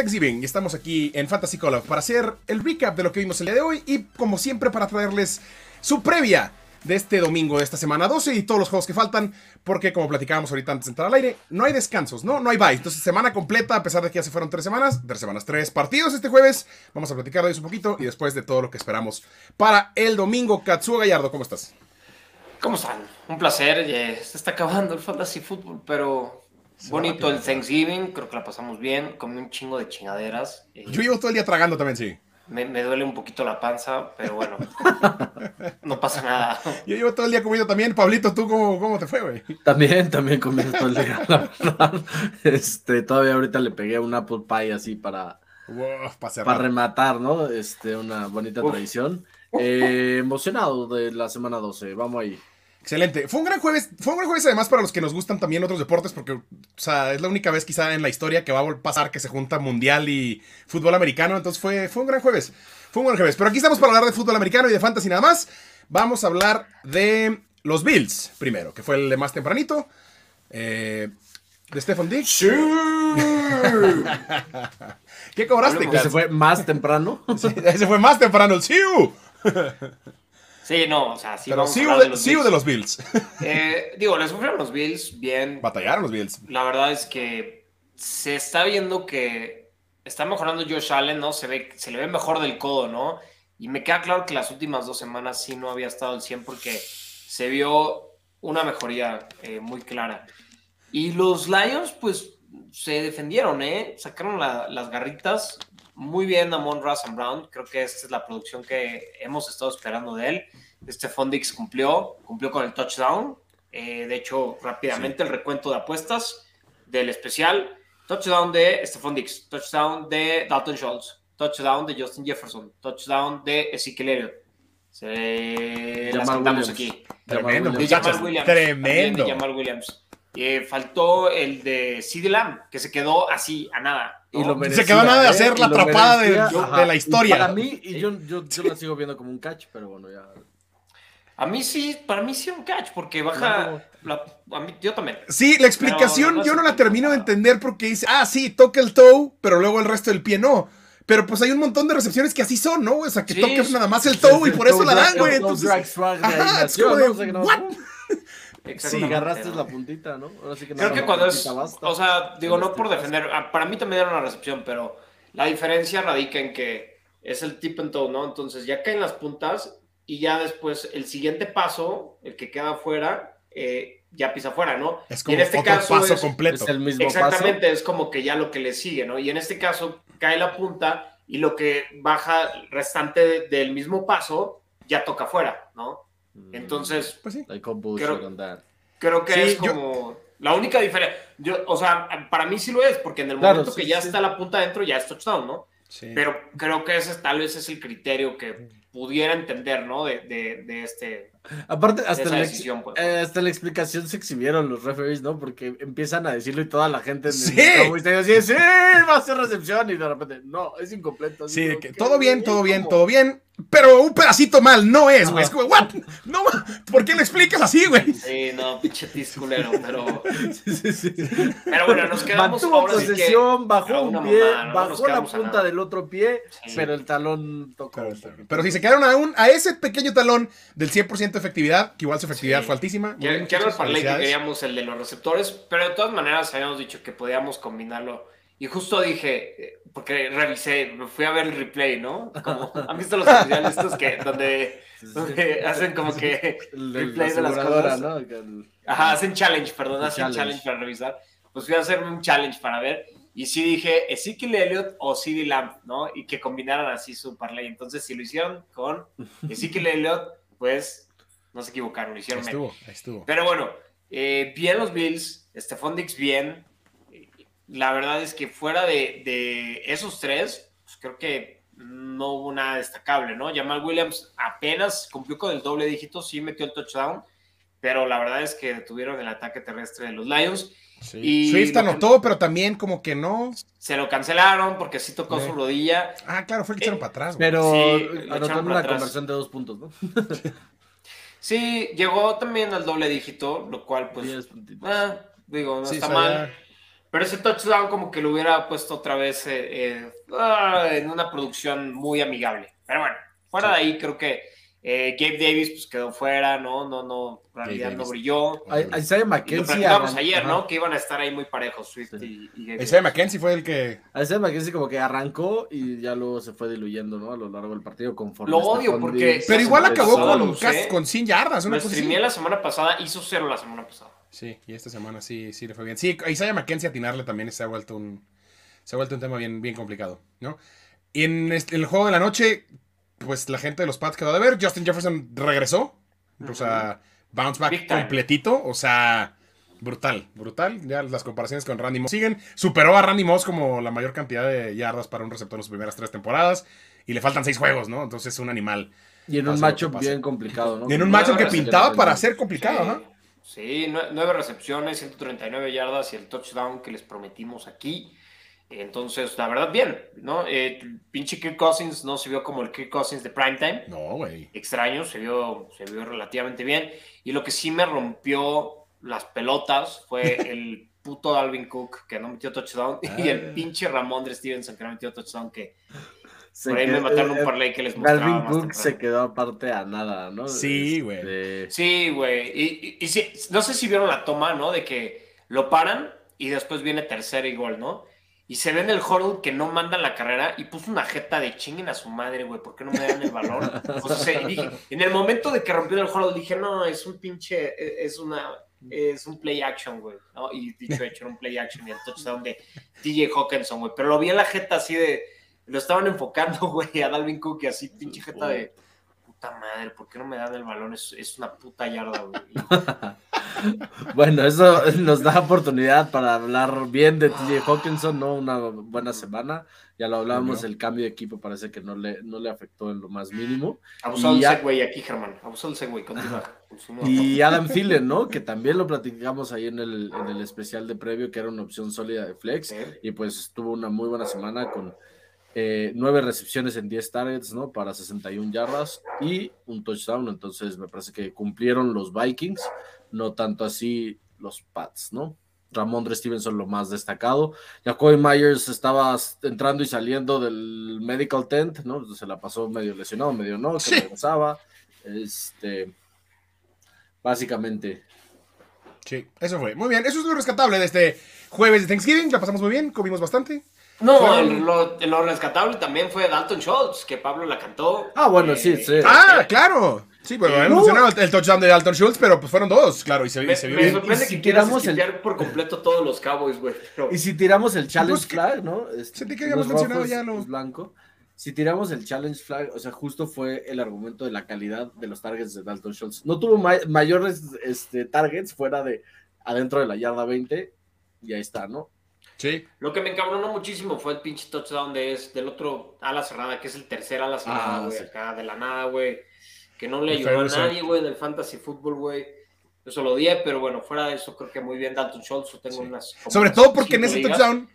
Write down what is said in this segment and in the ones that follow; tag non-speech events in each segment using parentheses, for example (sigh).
Thanksgiving y estamos aquí en Fantasy Call para hacer el recap de lo que vimos el día de hoy y como siempre para traerles su previa de este domingo de esta semana 12 y todos los juegos que faltan porque como platicábamos ahorita antes de entrar al aire, no hay descansos, ¿no? No hay bye. Entonces semana completa a pesar de que ya se fueron tres semanas, tres semanas, tres partidos este jueves. Vamos a platicar de eso un poquito y después de todo lo que esperamos para el domingo. Katsuo Gallardo, ¿cómo estás? ¿Cómo están? Un placer. se está acabando el fantasy fútbol, pero bonito el Thanksgiving. Creo que la pasamos bien. Comí un chingo de chingaderas. Yo llevo todo el día tragando también, sí. Me, duele un poquito la panza, pero bueno, (laughs) no pasa nada. Yo llevo todo el día comiendo también. Pablito, ¿tú cómo, cómo te fue, güey? También, también comí todo el día, la verdad. Este, todavía ahorita le pegué un apple pie así para, para, rematar, ¿no? Este, una bonita tradición. Eh, emocionado de la semana 12, vamos ahí. Excelente. Fue un gran jueves. Fue un gran jueves además para los que nos gustan también otros deportes, porque o sea, es la única vez quizá en la historia que va a pasar que se junta mundial y fútbol americano. Entonces fue, fue un gran jueves. Fue un gran jueves. Pero aquí estamos para hablar de fútbol americano y de fantasy nada más. Vamos a hablar de los Bills primero, que fue el de más tempranito. Eh, de Stephen. Sí. (laughs) ¿Qué cobraste? Ese fue más temprano. (laughs) ese fue más temprano, el Siu. (laughs) Sí, no, o sea, sí. Pero sí, de, los de los Bills. (laughs) Eh, digo, les sufrieron los Bills bien. Batallaron los Bills. La verdad es que se está viendo que está mejorando Josh Allen, ¿no? Se, ve, se le ve mejor del codo, ¿no? Y me queda claro que las últimas dos semanas sí no había estado al 100 porque se vio una mejoría eh, muy clara. Y los Lions, pues, se defendieron, ¿eh? Sacaron las garritas muy bien a Mon and Brown. Creo que esta es la producción que hemos estado esperando de él. Este Fondix cumplió, cumplió con el touchdown. Eh, de hecho, rápidamente el recuento de apuestas del especial. Touchdown de Stephon Dix, touchdown de Dalton Schultz, touchdown de Justin Jefferson, touchdown de Ezekiel Elliott. Se las cantamos aquí. Tremendo, de Jamal Williams. Tremendo. De Jamal Williams. Eh, faltó el de CD Lamb, que se quedó así, a nada. Y lo se quedó a nada de ¿eh? hacer la atrapada de, la historia. Para mí, y yo, yo, yo la sigo viendo como un catch, pero bueno, ya. A mí sí, para mí sí un catch, porque baja. a mí, yo también. Sí, la explicación yo no la termino de entender porque dice, ah, sí, toca el toe, pero luego el resto del pie no. Pero pues hay un montón de recepciones que así son, ¿no? O sea, que toques nada más el toe y por eso la dan, güey. Entonces, ajá, es como de, ¿what? (laughs) Sí, agarraste la puntita, ¿no? Ahora sí que Creo que cuando es, o sea, digo, no por defender, ah, para mí también era una recepción, pero la diferencia radica en que es el tip and toe, ¿no? Entonces ya caen las puntas y ya después el siguiente paso, el que queda afuera, eh, ya pisa afuera, ¿no? Es como y en este caso paso completo. Es el mismo exactamente, es como que ya lo que le sigue, ¿no? Y en este caso cae la punta y lo que baja restante del mismo paso ya toca afuera, ¿no? Mm. Entonces, pues sí. creo, que es como la única diferencia. Yo, o sea, para mí sí lo es, porque en el momento que ya está la punta adentro ya es touchdown, ¿no? Pero creo que ese tal vez es el criterio que pudiera entender, ¿no? De, de, de este Aparte, hasta, la, pues. eh, hasta la explicación se exhibieron los referees, ¿no? Porque empiezan a decirlo y toda la gente en sí. el dice, sí, va a ser recepción y de repente, no, es incompleto. Sí, que todo bien, todo bien, todo bien, pero un pedacito mal no es, güey. Es como, ¿what? No, ¿por qué lo explicas así, güey? Sí, no, pinche tisculero, pero... (laughs) sí, sí, sí. Pero bueno, nos quedamos Mantuvo posesión, bajó un pie, bajó la punta del otro pie, pero el talón tocó. Pero, si se quedaron aún a ese pequeño talón del 100% efectividad, que igual su efectividad fue altísima. Ya, el parlay que queríamos el de los receptores, pero de todas maneras habíamos dicho que podíamos combinarlo. Y justo dije, eh, porque revisé, me fui a ver el replay, ¿no? Como, ¿Han visto los especiales estos que, donde, hacen como que replay de las cosas? ¿no? Ajá, hacen challenge, perdón, hacen challenge. para revisar. Pues fui a hacerme un challenge para ver. Y sí dije Ezekiel Elliott o CD Lamb, ¿no? Y que combinaran así su parlay. Entonces, si lo hicieron con (laughs) Ezekiel Elliott, pues no se equivocaron, lo hicieron estuvo, estuvo. Pero bueno, eh, bien los Bills, Stephon Dix bien. La verdad es que fuera de, esos tres, pues creo que no hubo nada destacable, ¿no? Jamal Williams apenas cumplió con el doble dígito, sí metió el touchdown, pero la verdad es que detuvieron el ataque terrestre de los Lions. Sí. Y Swift anotó, pero también como que no. Se lo cancelaron porque sí tocó su rodilla. Ah, claro, fue el que echaron eh, para atrás. Pero sí, anotó una conversión de dos puntos, ¿no? (laughs) Sí, llegó también al doble dígito, lo cual, pues, ah, digo, no está mal. Pero ese touchdown como que lo hubiera puesto otra vez eh, eh, ah, en una producción muy amigable. Pero bueno, fuera de ahí creo que eh, Gabe Davis pues quedó fuera, ¿no? No, no, en realidad no brilló. Isaiah McKenzie. Lo ayer, ¿no? Que iban a estar ahí muy parejos, Swift y, y Isaiah McKenzie fue el que. Isaiah McKenzie como que arrancó y ya luego se fue diluyendo, ¿no? A lo largo del partido conforme. Lo odio porque. Pero igual acabó con, con 100 yardas. Una cosa la semana pasada, hizo cero la semana pasada. Sí, y esta semana sí, sí le fue bien. Sí, Isaiah McKenzie atinarle también se ha vuelto un. Se ha vuelto un tema bien, bien complicado, ¿no? Y en, en el juego de la noche, pues la gente de los Pats quedó de ver. Justin Jefferson regresó. O sea, bounce back completito. O sea, brutal, brutal. Ya las comparaciones con Randy Moss siguen. Superó a Randy Moss como la mayor cantidad de yardas para un receptor en sus primeras tres temporadas. Y le faltan seis juegos, ¿no? Entonces es un animal. Y en un macho bien complicado, ¿no? Y en un macho que pintaba para ser complicado, ¿no? Sí, nueve recepciones, 139 yardas y el touchdown que les prometimos aquí. Entonces, la verdad, bien, ¿no? Eh, pinche Kirk Cousins no se vio como el Kirk Cousins de primetime. No, güey. Extraño, se vio, se vio relativamente bien. Y lo que sí me rompió las pelotas fue (laughs) el puto Dalvin Cook que no metió touchdown y el ah. pinche Ramón de Stevenson que no metió touchdown que por ahí me mataron un eh, parlay que les mostraba. Dalvin Cook se quedó aparte a nada, ¿no? Sí, güey. Este, sí, güey. Y, y, no sé si vieron la toma, ¿no? De que lo paran y después viene tercera y gol, ¿no? Y se ve en el huddle que no mandan la carrera y puso una jeta de chinguen a su madre, güey, ¿por qué no me dan el balón? O sea, en el momento de que rompió el huddle dije, no, es un pinche, e, es una, es un play action, güey. Y dicho hecho, era un play action y el touchdown de DJ Hawkinson, güey, pero lo vi en la jeta así de, lo estaban enfocando, (laughs) güey, a Dalvin Cook y así, pinche jeta de puta madre, ¿por qué no me dan el balón? Es, es una puta yarda, güey. (laughs) bueno, eso nos da oportunidad para hablar bien de TJ Hawkinson, ¿no? Una buena semana. Ya lo hablábamos, el cambio de equipo parece que no le, no le afectó en lo más mínimo. Abusado el segway aquí, Germán. Abusado el segway, continúa. Y Adam Thielen, ¿no? Que también lo platicamos ahí en el, en el especial de previo, que era una opción sólida de flex. Y pues tuvo una muy buena semana con eh, nueve recepciones en 10 targets, ¿no? Para 61 yardas y un touchdown. Entonces me parece que cumplieron los Vikings, no tanto así los Pats, ¿no? Ramondre Stevenson lo más destacado. Jacoby Myers estaba entrando y saliendo del medical tent, ¿no? Se la pasó medio lesionado, medio no, que regresaba. Este, básicamente. Sí, eso fue. Muy bien, eso es lo rescatable de este jueves de Thanksgiving. La pasamos muy bien, comimos bastante. No, lo, rescatable también fue Dalton Schultz, que Pablo la cantó. Ah, bueno, sí, sí. Ah, claro. Sí, bueno, emocionaba el, touchdown de Dalton Schultz, pero pues fueron dos, claro, y se, me, se vio Me sorprende que tiramos el... por completo todos los Cowboys, güey. Y si tiramos el challenge flag, ¿no? Este, Sentí que habíamos mencionado ya los... Blanco. Si tiramos el challenge flag, o sea, justo fue el argumento de la calidad de los targets de Dalton Schultz. No tuvo mayores este, targets fuera de adentro de la yarda 20, y ahí está, ¿no? Lo que me encabronó muchísimo fue el pinche touchdown de es, del otro ala cerrada, que es el tercer ala cerrada, ah, güey, acá de la nada, güey. Que no le ayudó a nadie, güey, en el fantasy fútbol, güey. Eso lo odié, pero bueno, fuera de eso, creo que muy bien Dalton Schultz. Tengo unas, Sobre todo porque en ese touchdown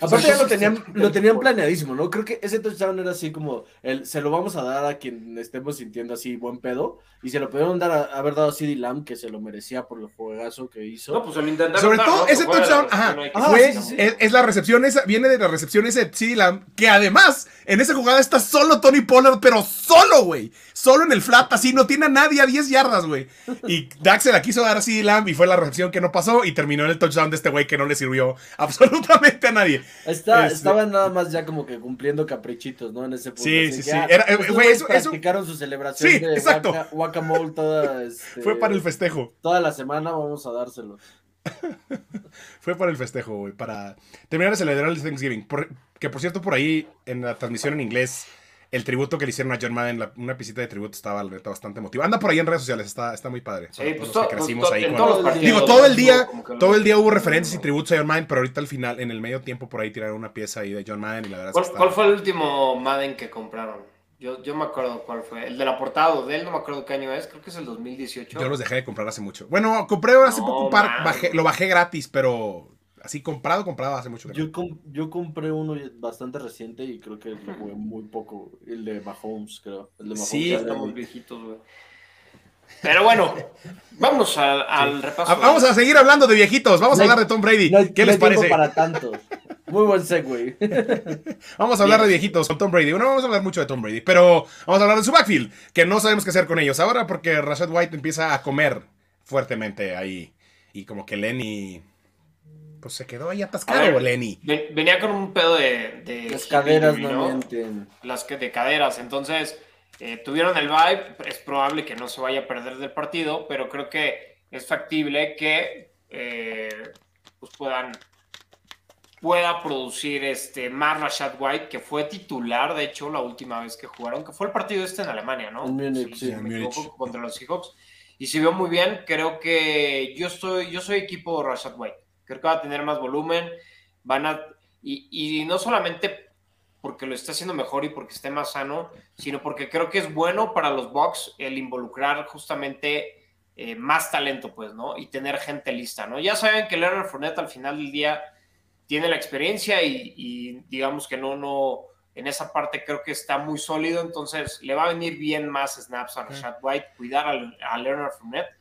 Aparte ya lo tenían, lo tenían planeadísimo, ¿no? Creo que ese touchdown era así como, el, se lo vamos a dar a quien estemos sintiendo así buen pedo, y se lo pudieron dar a haber dado a CD Lamb, que se lo merecía por el juegazo que hizo. No, pues lo intentaron. Sobre todo ese touchdown, ajá, fue, es, la recepción esa, viene de la recepción ese de CD Lamb, que además, en esa jugada está solo Tony Pollard, pero solo, güey, solo en el flat, así, no tiene a nadie a 10 yardas, güey. Y Dax se la quiso dar a CD Lamb, y fue la recepción que no pasó, y terminó en el touchdown de este güey que no le sirvió (laughs) absolutamente a nadie. Está, este Estaban nada más ya como que cumpliendo caprichitos, ¿no? En ese punto. Sí, sí, sí. Era, eh, pues, practicaron su celebración sí, de exacto. guacamole toda. Este, Fue para el festejo. Toda la semana vamos a dárselo. (laughs) Fue para el festejo, güey. Para terminar de celebrar el Thanksgiving. que por cierto, por ahí en la transmisión en inglés el tributo que le hicieron a John Madden, una pisita de tributo estaba bastante motivada. Anda por ahí en redes sociales, está, está muy padre. Sí, pues, pues crecimos ahí digo, todo el día, todo el día hubo referencias y tributos a John Madden, pero ahorita al final, en el medio tiempo, por ahí tiraron una pieza ahí de John Madden y la verdad ¿Cuál, ¿cuál fue el último Madden que compraron? Yo, yo me acuerdo cuál fue. El de la portada de él, no me acuerdo qué año es, creo que es el 2018. Yo los dejé de comprar hace mucho. Bueno, compré hace poco un par, lo bajé gratis, pero Así comprado, comprado hace mucho Yo, yo compré uno bastante reciente y creo que fue muy poco. El de Mahomes, creo. El de Mahomes sí, estamos viejitos, güey. Pero bueno, vamos al repaso. Vamos a seguir hablando de viejitos. Vamos a hablar de Tom Brady. ¿Qué les parece? para. Muy buen segue. (laughs) vamos a hablar de viejitos con Tom Brady. Bueno, vamos a hablar mucho de Tom Brady, pero vamos a hablar de su backfield, que no sabemos qué hacer con ellos ahora porque Rashad White empieza a comer fuertemente ahí. Y como que Lenny pues se quedó ahí atascado, Lenny. Venía con un pedo de. Las caderas no, Las que de caderas. Entonces, eh, tuvieron el vibe. Es probable que no se vaya a perder del partido, pero creo que es factible que eh, pues puedan pueda producir este más Rashad White, que fue titular, de hecho, la última vez que jugaron, que fue el partido este en Alemania, ¿no? sí, contra los Seahawks. Y se vio muy bien. Creo que yo estoy, yo soy equipo Rashad White. Creo que va a tener más volumen. Van a. Y, no solamente porque lo está haciendo mejor y porque esté más sano, sino porque creo que es bueno para los Bucks el involucrar justamente eh, más talento, pues, ¿no? Y tener gente lista, ¿no? Ya saben que Leonard Fournette al final del día tiene la experiencia y, digamos que no, no, en esa parte creo que está muy sólido, entonces le va a venir bien más snaps a Rashad White, cuidar a, a Leonard Fournette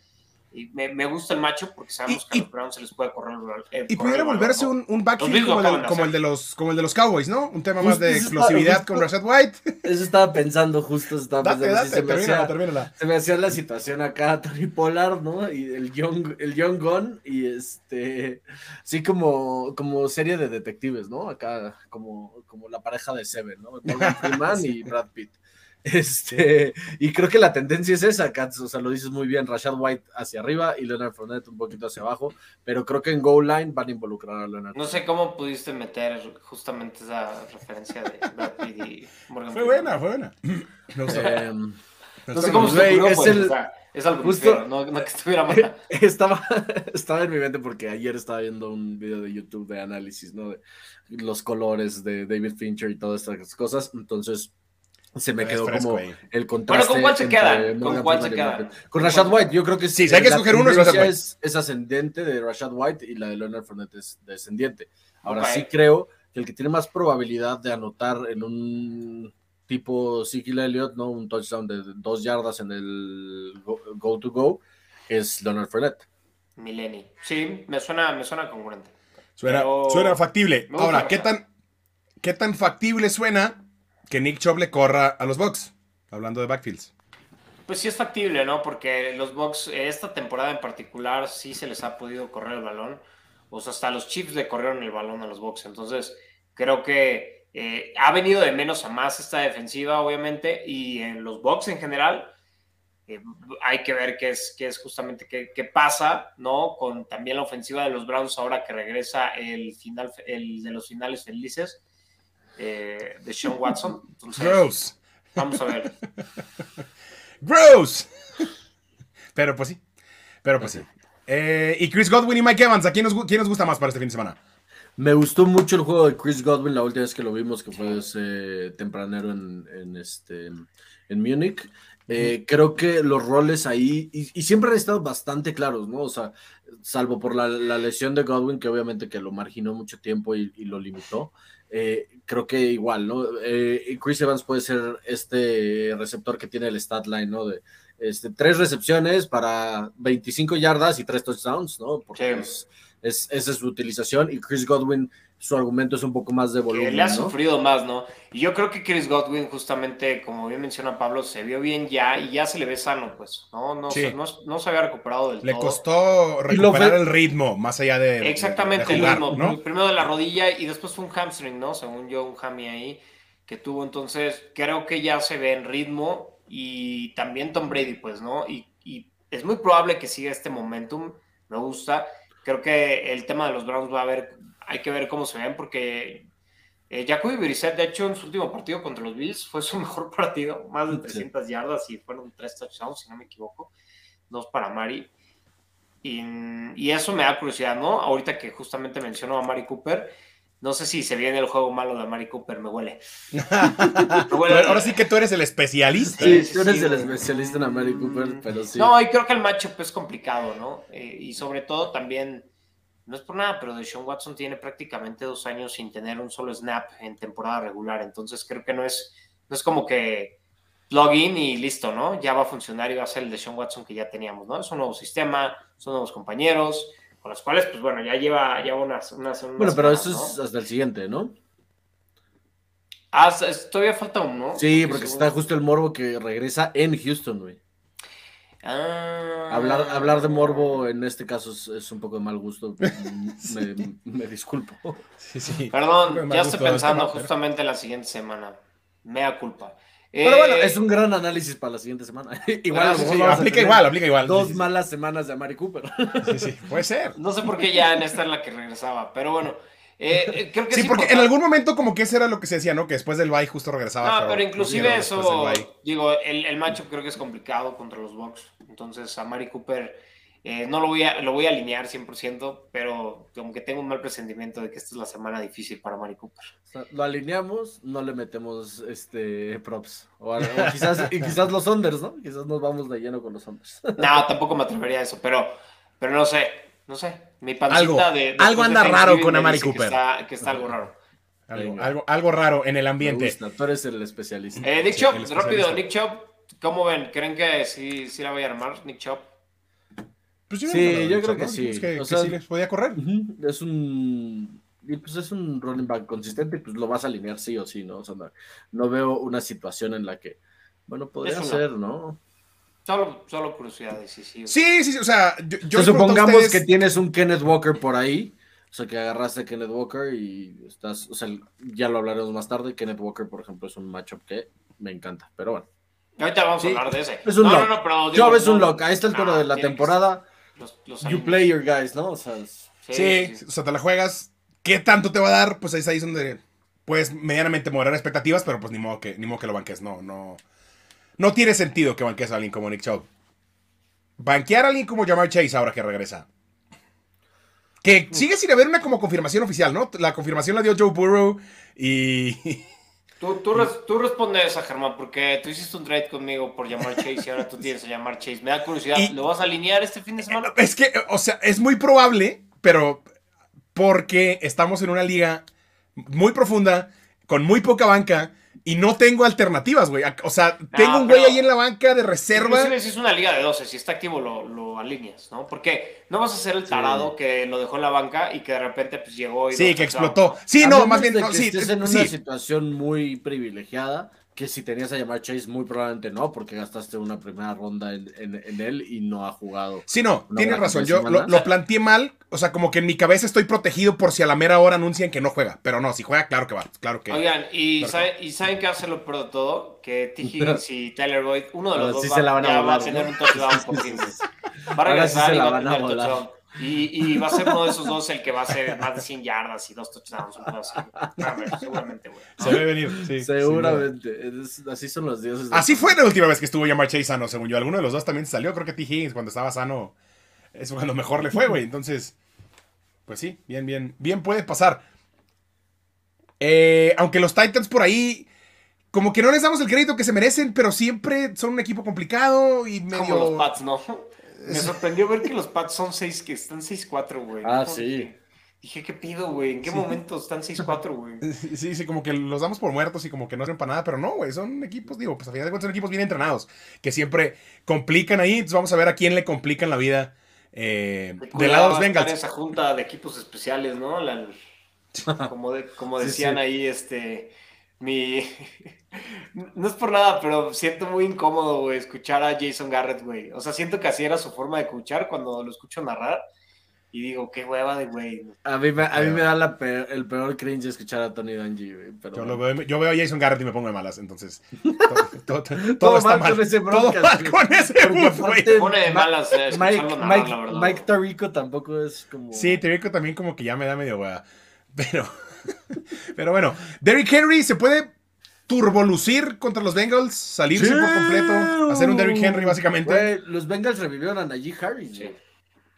y me, gusta el macho porque sabemos que a los Browns se les puede correr el Y pudiera volverse un, un backfield como, el, de los, como el de los Cowboys, ¿no? Un tema más de explosividad con Rashad White. (laughs) Eso estaba pensando, justo estaba pensando. se, me hacía, se me hacía la situación acá, Tony Pollard, ¿no? Y el Young, el Young Gun, y este. Sí, como, como serie de detectives, ¿no? Acá, como, como la pareja de Seven, ¿no? Morgan (laughs) Freeman y Brad Pitt. (laughs) Este, y creo que la tendencia es esa, Katz, o sea, lo dices muy bien, Rashad White hacia arriba y Leonard Fournette un poquito hacia abajo, pero creo que en goal line van a involucrar a Leonard. No sé cómo pudiste meter justamente esa referencia de Brad Pitt y Morgan Fue buena, fue buena. (laughs) No sé, em, no sé cómo se es pues, el... es algo justo, no, que estuviera mal. (laughs) Estaba, estaba en mi mente porque ayer estaba viendo un video de YouTube de análisis, ¿no? De los colores de David Fincher y todas estas cosas. Entonces, se me quedó como el contraste. Bueno, ¿con cuál se queda? ¿Con cuál se queda? Con Rashad White, yo creo que sí. si hay que escoger uno, es Rashad White. Es, ascendente de Rashad White y la de Leonard Fournette es descendiente. Ahora sí creo que el que tiene más probabilidad de anotar en un tipo Ezekiel Elliott, ¿no? Un touchdown de dos yardas en el go, to go, es Leonard Fournette. Mileni. Sí, me suena, me suena congruente. Suena, suena factible. Ahora, ¿qué tan, ¿qué tan factible suena que Nick Chubb le corra a los Bucks, hablando de backfields. Pues sí es factible, ¿no? Porque los Bucks, esta temporada en particular, sí se les ha podido correr el balón. O sea, hasta los Chiefs le corrieron el balón a los Bucks. Entonces, creo que eh, ha venido de menos a más esta defensiva, obviamente, y en los Bucks en general. Eh, hay que ver qué es, qué es justamente qué, qué, pasa, ¿no? Con también la ofensiva de los Browns ahora que regresa el final, el de los finales felices eh, de Sean Watson. Gross. Vamos a ver. (laughs) Gross. (laughs) Pero pues sí. Pero pues sí. Eh, y Chris Godwin y Mike Evans, ¿a quién nos, quién nos, gusta más para este fin de semana? Me gustó mucho el juego de Chris Godwin la última vez que lo vimos, que fue ese tempranero en, en este, en Múnich. Eh, creo que los roles ahí, y, siempre han estado bastante claros, ¿no? O sea, salvo por la, lesión de Godwin, que obviamente que lo marginó mucho tiempo y, y lo limitó. Eh, creo que igual, ¿no? Eh, Chris Evans puede ser este receptor que tiene el stat line, ¿no? De este, tres recepciones para 25 yardas y tres touchdowns, ¿no? Porque es, esa es su utilización y Chris Godwin su argumento es un poco más de volumen. le ha sufrido más, ¿no? Y yo creo que Chris Godwin, justamente, como bien menciona Pablo, se vio bien ya y ya se le ve sano, pues, ¿no? No, se, no, se había recuperado del le todo. Le costó recuperar el ritmo, más allá de. Exactamente, el ritmo. Primero de la rodilla y después fue un hamstring, ¿no? Según yo, un hammy ahí que tuvo. Entonces, creo que ya se ve en ritmo y también Tom Brady, pues, ¿no? Y, y es muy probable que siga este momentum. Me gusta. Creo que el tema de los Browns va a haber hay que ver cómo se ven porque eh, Jacoby Brissett, de hecho, en su último partido contra los Bills fue su (laughs) mejor partido, más de 300 yardas y fueron tres touchdowns, si no me equivoco, dos para Mari. Y, eso me da curiosidad, ¿no? Ahorita que justamente mencionó a Mari Cooper, no sé si se viene el juego malo de Mari Cooper, me huele. (laughs) Ahora sí que tú eres el especialista. Sí, tú eres el especialista en Mari Cooper, pero sí. No, y creo que el matchup es complicado, ¿no? Eh, y sobre todo también no es por nada, pero Deshaun Watson tiene prácticamente dos años sin tener un solo snap en temporada regular, entonces creo que no es, no es como que login y listo, ¿no? Ya va a funcionar y va a ser el de Sean Watson que ya teníamos, ¿no? Es un nuevo sistema, son nuevos compañeros, con los cuales, pues bueno, ya lleva ya unas, unas, Bueno, pero eso es hasta el siguiente, ¿no? Ah, todavía falta uno, ¿no? Sí, porque está justo el morbo que regresa en Houston, güey. Ah. Hablar, hablar de morbo en este caso es, un poco de mal gusto. (laughs) me, disculpo. Perdón, ya estoy pensando justamente en la siguiente semana. Mea culpa. Pero bueno, eh, es un gran análisis para la siguiente semana. (laughs) igual, aplica igual, aplica igual. Dos malas semanas de Amari Cooper. Sí, sí, puede ser. No sé por qué ya en esta es la que regresaba, pero bueno. Eh, eh, creo que sí, porque en algún momento como que eso era lo que se decía, ¿no? Que después del bye justo regresaba. No, pero, inclusive eso, digo, el, el matchup creo que es complicado contra los Bucks. Entonces a Mari Cooper eh, no lo voy, a, lo voy a alinear 100%, pero como que tengo un mal presentimiento de que esta es la semana difícil para Mari Cooper. lo alineamos, no le metemos este props. O, quizás, y quizás los unders, ¿no? Quizás nos vamos de lleno con los unders. No, tampoco me atrevería a eso, pero, pero no sé, no sé. Mi pancita algo, de, Algo anda raro con Amari Cooper. Que está, algo raro. Algo, algo, raro en el ambiente. tú eres el especialista. Eh, Nick Chop, rápido, Nick Chop, ¿cómo ven? ¿Creen que sí, sí la voy a armar, Nick Chop? Pues sí, yo creo que sí. o sea, sí les podía correr. Es un. Pues es un running back consistente y pues lo vas a alinear sí o sí, ¿no? O sea, no, veo una situación en la que, bueno, podría ser, ¿no? Solo, solo curiosidades, sí, sí. Sí, sí, o sea, yo, supongamos que tienes un Kenneth Walker por ahí, o sea, que agarraste a Kenneth Walker y estás, o sea, ya lo hablaremos más tarde. Kenneth Walker, por ejemplo, es un matchup que me encanta, pero bueno. Ahorita vamos a hablar de ese. Es un no, lock. No, yo ves un lock. A esta altura de la temporada, you play your guys, ¿no? O sea, sí, o sea, te la juegas. ¿Qué tanto te va a dar? Pues ahí es ahí donde puedes medianamente moderar expectativas, pero pues ni modo que, ni modo que lo banques. No, no. No tiene sentido que banques a alguien como Nick Chubb. Banquear a alguien como Jamar Chase ahora que regresa. Que sigue sin haber una como confirmación oficial, ¿no? La confirmación la dio Joe Burrow y. Tú, tú, respondes a Germán, porque tú hiciste un trade conmigo por llamar Chase y ahora tú tienes a llamar Chase. Me da curiosidad, ¿lo vas a alinear este fin de semana? Es que, o sea, es muy probable, pero porque estamos en una liga muy profunda, con muy poca banca, y no tengo alternativas, güey. O sea, tengo un güey ahí en la banca de reserva. Si es una liga de 12, si está activo lo, lo, alineas, ¿no? Porque no vas a ser el tarado que lo dejó en la banca y que de repente pues llegó y... Sí, que explotó. Sí, no, más bien... sí, estés en una situación muy privilegiada que si tenías a llamar Chase, muy probablemente no, porque gastaste una primera ronda en, él y no ha jugado. Sí, no, tienes razón. Yo lo, planteé mal. O sea, como que en mi cabeza estoy protegido por si a la mera hora anuncian que no juega. Pero no, si juega, claro que va. Claro que Oigan, ¿y, ¿y saben qué hace lo peor de todo? Que T. Higgins y Tyler Boyd, uno de los dos va, a, va a tener un touchdown por fin. Va a regresar y va a tener touchdown. Y, va a ser uno de esos dos el que va a ser más de 100 yardas y dos touchdowns. seguramente, güey. Se debe venir, sí. (laughs) Seguramente. así son los dioses. Así fue la última vez que estuvo Yamar Chase sano, según yo. Alguno de los dos también salió. Creo que T. Higgins, cuando estaba sano, es cuando mejor le fue, güey. Entonces, pues sí, bien, bien. Bien puede pasar. Eh, aunque los Titans por ahí como que no les damos el crédito que se merecen, pero siempre son un equipo complicado y medio. Como los Pats, ¿no? Me sorprendió ver que los Pats son 6, que están 6-4, güey. Ah, sí. Dije, ¿qué pido, güey? ¿En qué momento están 6-4, güey? (laughs) Sí, sí, como que los damos por muertos y como que no sirven para nada, pero no, güey, son equipos, digo, pues a final de cuentas son equipos bien entrenados, que siempre complican ahí, entonces vamos a ver a quién le complican la vida eh, del lado de los Bengals. esa junta de equipos especiales, ¿no? (laughs) como, como decían ahí, este, mi... (laughs) No es por nada, pero siento muy incómodo, güey, escuchar a Jason Garrett, güey. O sea, siento que así era su forma de escuchar cuando lo escucho narrar. Y digo, qué hueva de güey. A mí me, a mí me da la el peor cringe escuchar a Tony Dungy, güey. Yo, veo, yo, veo, a Jason Garrett y me pongo de malas, entonces. (laughs) Todo, todo, está mal. Con ese todo mal con ese güey. Pone de malas eh, Mike, Mike, Mike Tarico tampoco es como. Sí, Tarico también como que ya me da medio hueva. Pero. (laughs) pero bueno, Derrick Henry se puede turvolucir contra los Bengals, salirse por completo, hacer un Derrick Henry básicamente. los Bengals revivieron a Najee Harris.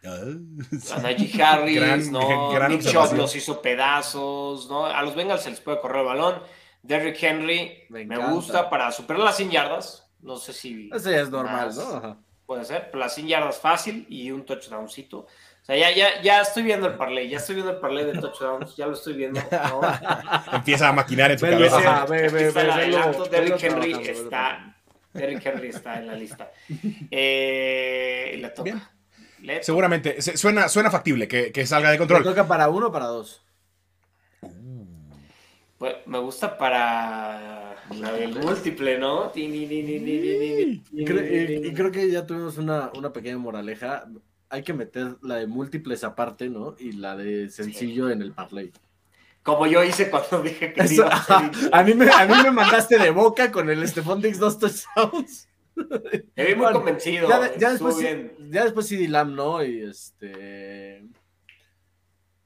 A Najee Harris, ¿no? Nick Chubb los hizo pedazos, ¿no? A los Bengals se les puede correr el balón. Derrick Henry me, gusta para superar las 100 yardas. No sé si. Eso ya es normal, ¿no? Puede ser, pero las 100 yardas fácil y un touchdowncito. Sea, ya, ya, ya estoy viendo el parlay, ya estoy viendo el parlay de touchdowns, ya lo estoy viendo. (laughs) Empieza a maquinar en su cabeza. ve, ve, ve, Derrick Henry está Derrick Henry está en la lista. (laughs) Eh, le toca. Seguramente, suena, suena factible que, que, salga de control. ¿Le toca para uno o para dos? Pues me gusta para el múltiple, ¿no? Y creo que ya tuvimos una, una pequeña moraleja. Hay que meter la de múltiples aparte, ¿no? Y la de sencillo en el parlay. Como yo hice cuando dije que (laughs) a, mí me, a mí me mandaste de boca con el Stephon Dix dos touchdowns. Me vi muy convencido. Ya, después, ya después CD Lamb, ¿no? Y este.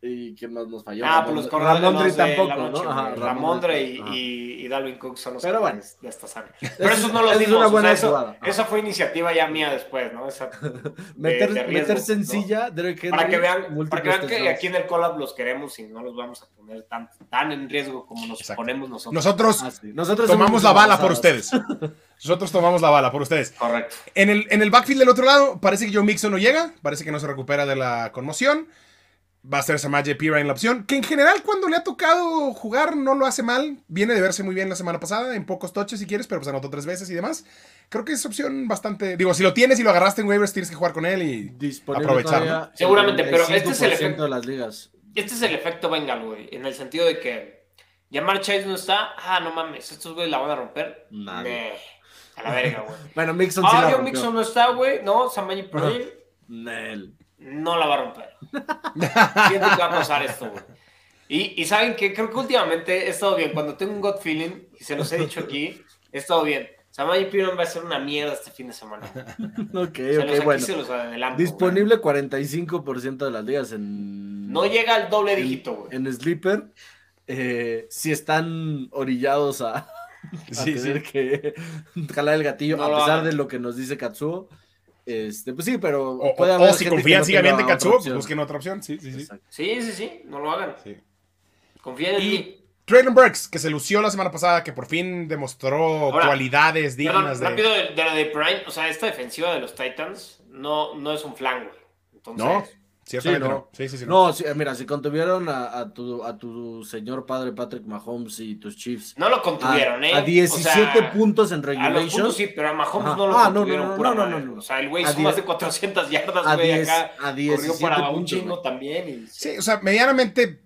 ¿Y quién más nos falló? Ah, pues los corredores Ramondre tampoco, ¿no? Ramondre y, y, Dalvin Cook son los Pero bueno, de esta saga. Pero esos no los dimos. Una buena o sea, esa fue iniciativa ya mía después, ¿no? Esa, (laughs) meter, de, riesgo, meter sencilla, ¿no? Henry, para que vean, para que, vean que aquí en el collab los queremos y no los vamos a poner tan, tan en riesgo como nos Exacto. ponemos nosotros. Nosotros, ah, sí. nosotros tomamos la bala por ustedes. Nosotros tomamos la bala por ustedes. Correcto. En el, en el backfield del otro lado, parece que Joe Mixon no llega, parece que no se recupera de la conmoción va a ser Samaje Pira en la opción, que en general cuando le ha tocado jugar no lo hace mal, viene de verse muy bien la semana pasada, en pocos toches si quieres, pero pues anotó tres veces y demás. Creo que es opción bastante, digo, si lo tienes y lo agarraste en waivers tienes que jugar con él y aprovecharlo. Seguramente, pero este es el efecto de las ligas. Este es el efecto Bengal, güey, en el sentido de que Yamar Chase no está, ah, no mames, estos güeyes la van a romper. a la verga, güey. (laughs) bueno, Mixon ah, sí Mixon no está, güey, no, Samaje Pira. Nel no la va a romper. (laughs) Siento que va a pasar esto, güey. Y, y, saben que creo que últimamente he estado bien. Cuando tengo un gut feeling, y se los he dicho aquí, he estado bien. Samaya Piron va a ser una mierda este fin de semana. (laughs) ok, ok, bueno. Disponible 45% de las ligas en. No llega al doble dígito, güey. En, Sleeper. Eh, si están orillados a, (laughs) a sí, tener que jalar el gatillo, a pesar de lo que nos dice Katsuo. Este, pues sí, pero o, puede haber o si confían ciegamente en Katsuo, pues busquen otra opción. Sí, sí, sí. Sí, sí, sí, no lo hagan. Sí. Confíen en y... Traylon Burks, que se lució la semana pasada, que por fin demostró cualidades dignas de. Rápido de, de la de Prime, o sea, esta defensiva de los Titans no, no es un flango. Entonces, no. Ciertamente no. Sí, sí, sí. No, mira, si contuvieron a, tu, a tu señor padre Patrick Mahomes y tus Chiefs. No lo contuvieron, ¿eh? A 17 puntos en regulation. sí, pero a Mahomes no lo ah, contuvieron. No, no, no, no, O sea, el güey hizo más de 400 yardas, güey, acá. A 17 corrió para puntos, un chingo también. Y... Sí, o sea, medianamente.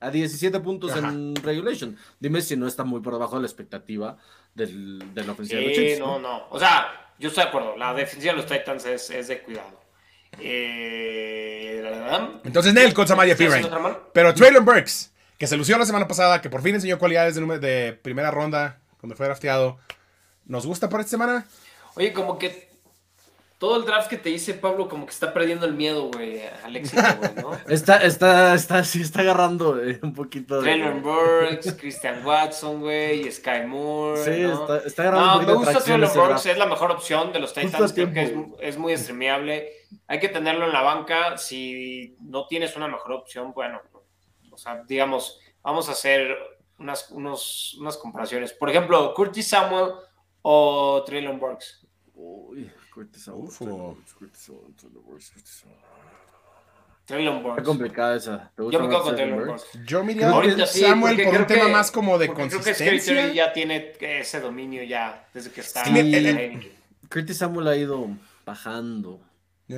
A 17 puntos en regulation. Dime si no está muy por debajo de la expectativa del, de la ofensiva de los Chiefs. Sí, no, no. O sea, yo estoy de acuerdo. La defensiva de los Titans es, es de cuidado. Eh, Entonces, Nel con Samaya Piran. Pero Traylon Burks, que se lució la semana pasada, que por fin enseñó cualidades de, de primera ronda cuando fue drafteado. ¿Nos gusta por esta semana? Oye, como que todo el draft que te hice, Pablo, como que está perdiendo el miedo, güey, al éxito, (laughs) güey, ¿no? está, está, está, sí, está agarrando eh, un poquito. Traylon Burks, Christian Watson, güey, Sky Moore. Sí, está, está, agarrando no, un poquito me gusta Traylon Burks, es la mejor opción de los Titans, creo que es, es muy streameable hay que tenerlo en la banca. Si no tienes una mejor opción, bueno, o sea, digamos, vamos a hacer unas, unas comparaciones. Por ejemplo, Curtis Samuel o Traylon Burks. Uy, Curtis Samuel. Curtis Samuel, Traylon Burks. Está complicada esa. Yo me quedo con Traylon Burks. Yo miraría a Samuel por un tema más como de consistencia. Creo que ya tiene ese dominio ya desde que está. Sí, Curtis Samuel ha ido bajando.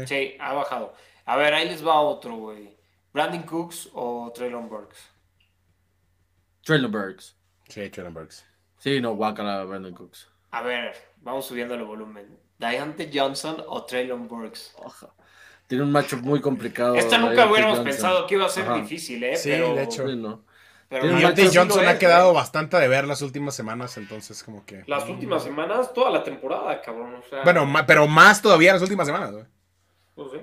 Sí, ha bajado. A ver, ahí les va otro, güey. ¿Brandon Cooks o Traylon Burks? Traylon Burks. Sí, Traylon Burks. Sí, no, guacala Brandon Cooks. A ver, vamos subiendo el volumen. ¿Diante Johnson o Traylon Burks? Tiene un macho muy complicado. Esta nunca hubiéramos pensado que iba a ser difícil, ¿eh? Sí, de hecho. no. Johnson ha quedado bastante de ver las últimas semanas, entonces como que... Las últimas semanas, toda la temporada, cabrón. Bueno, pero más todavía las últimas semanas, güey. Pues sí.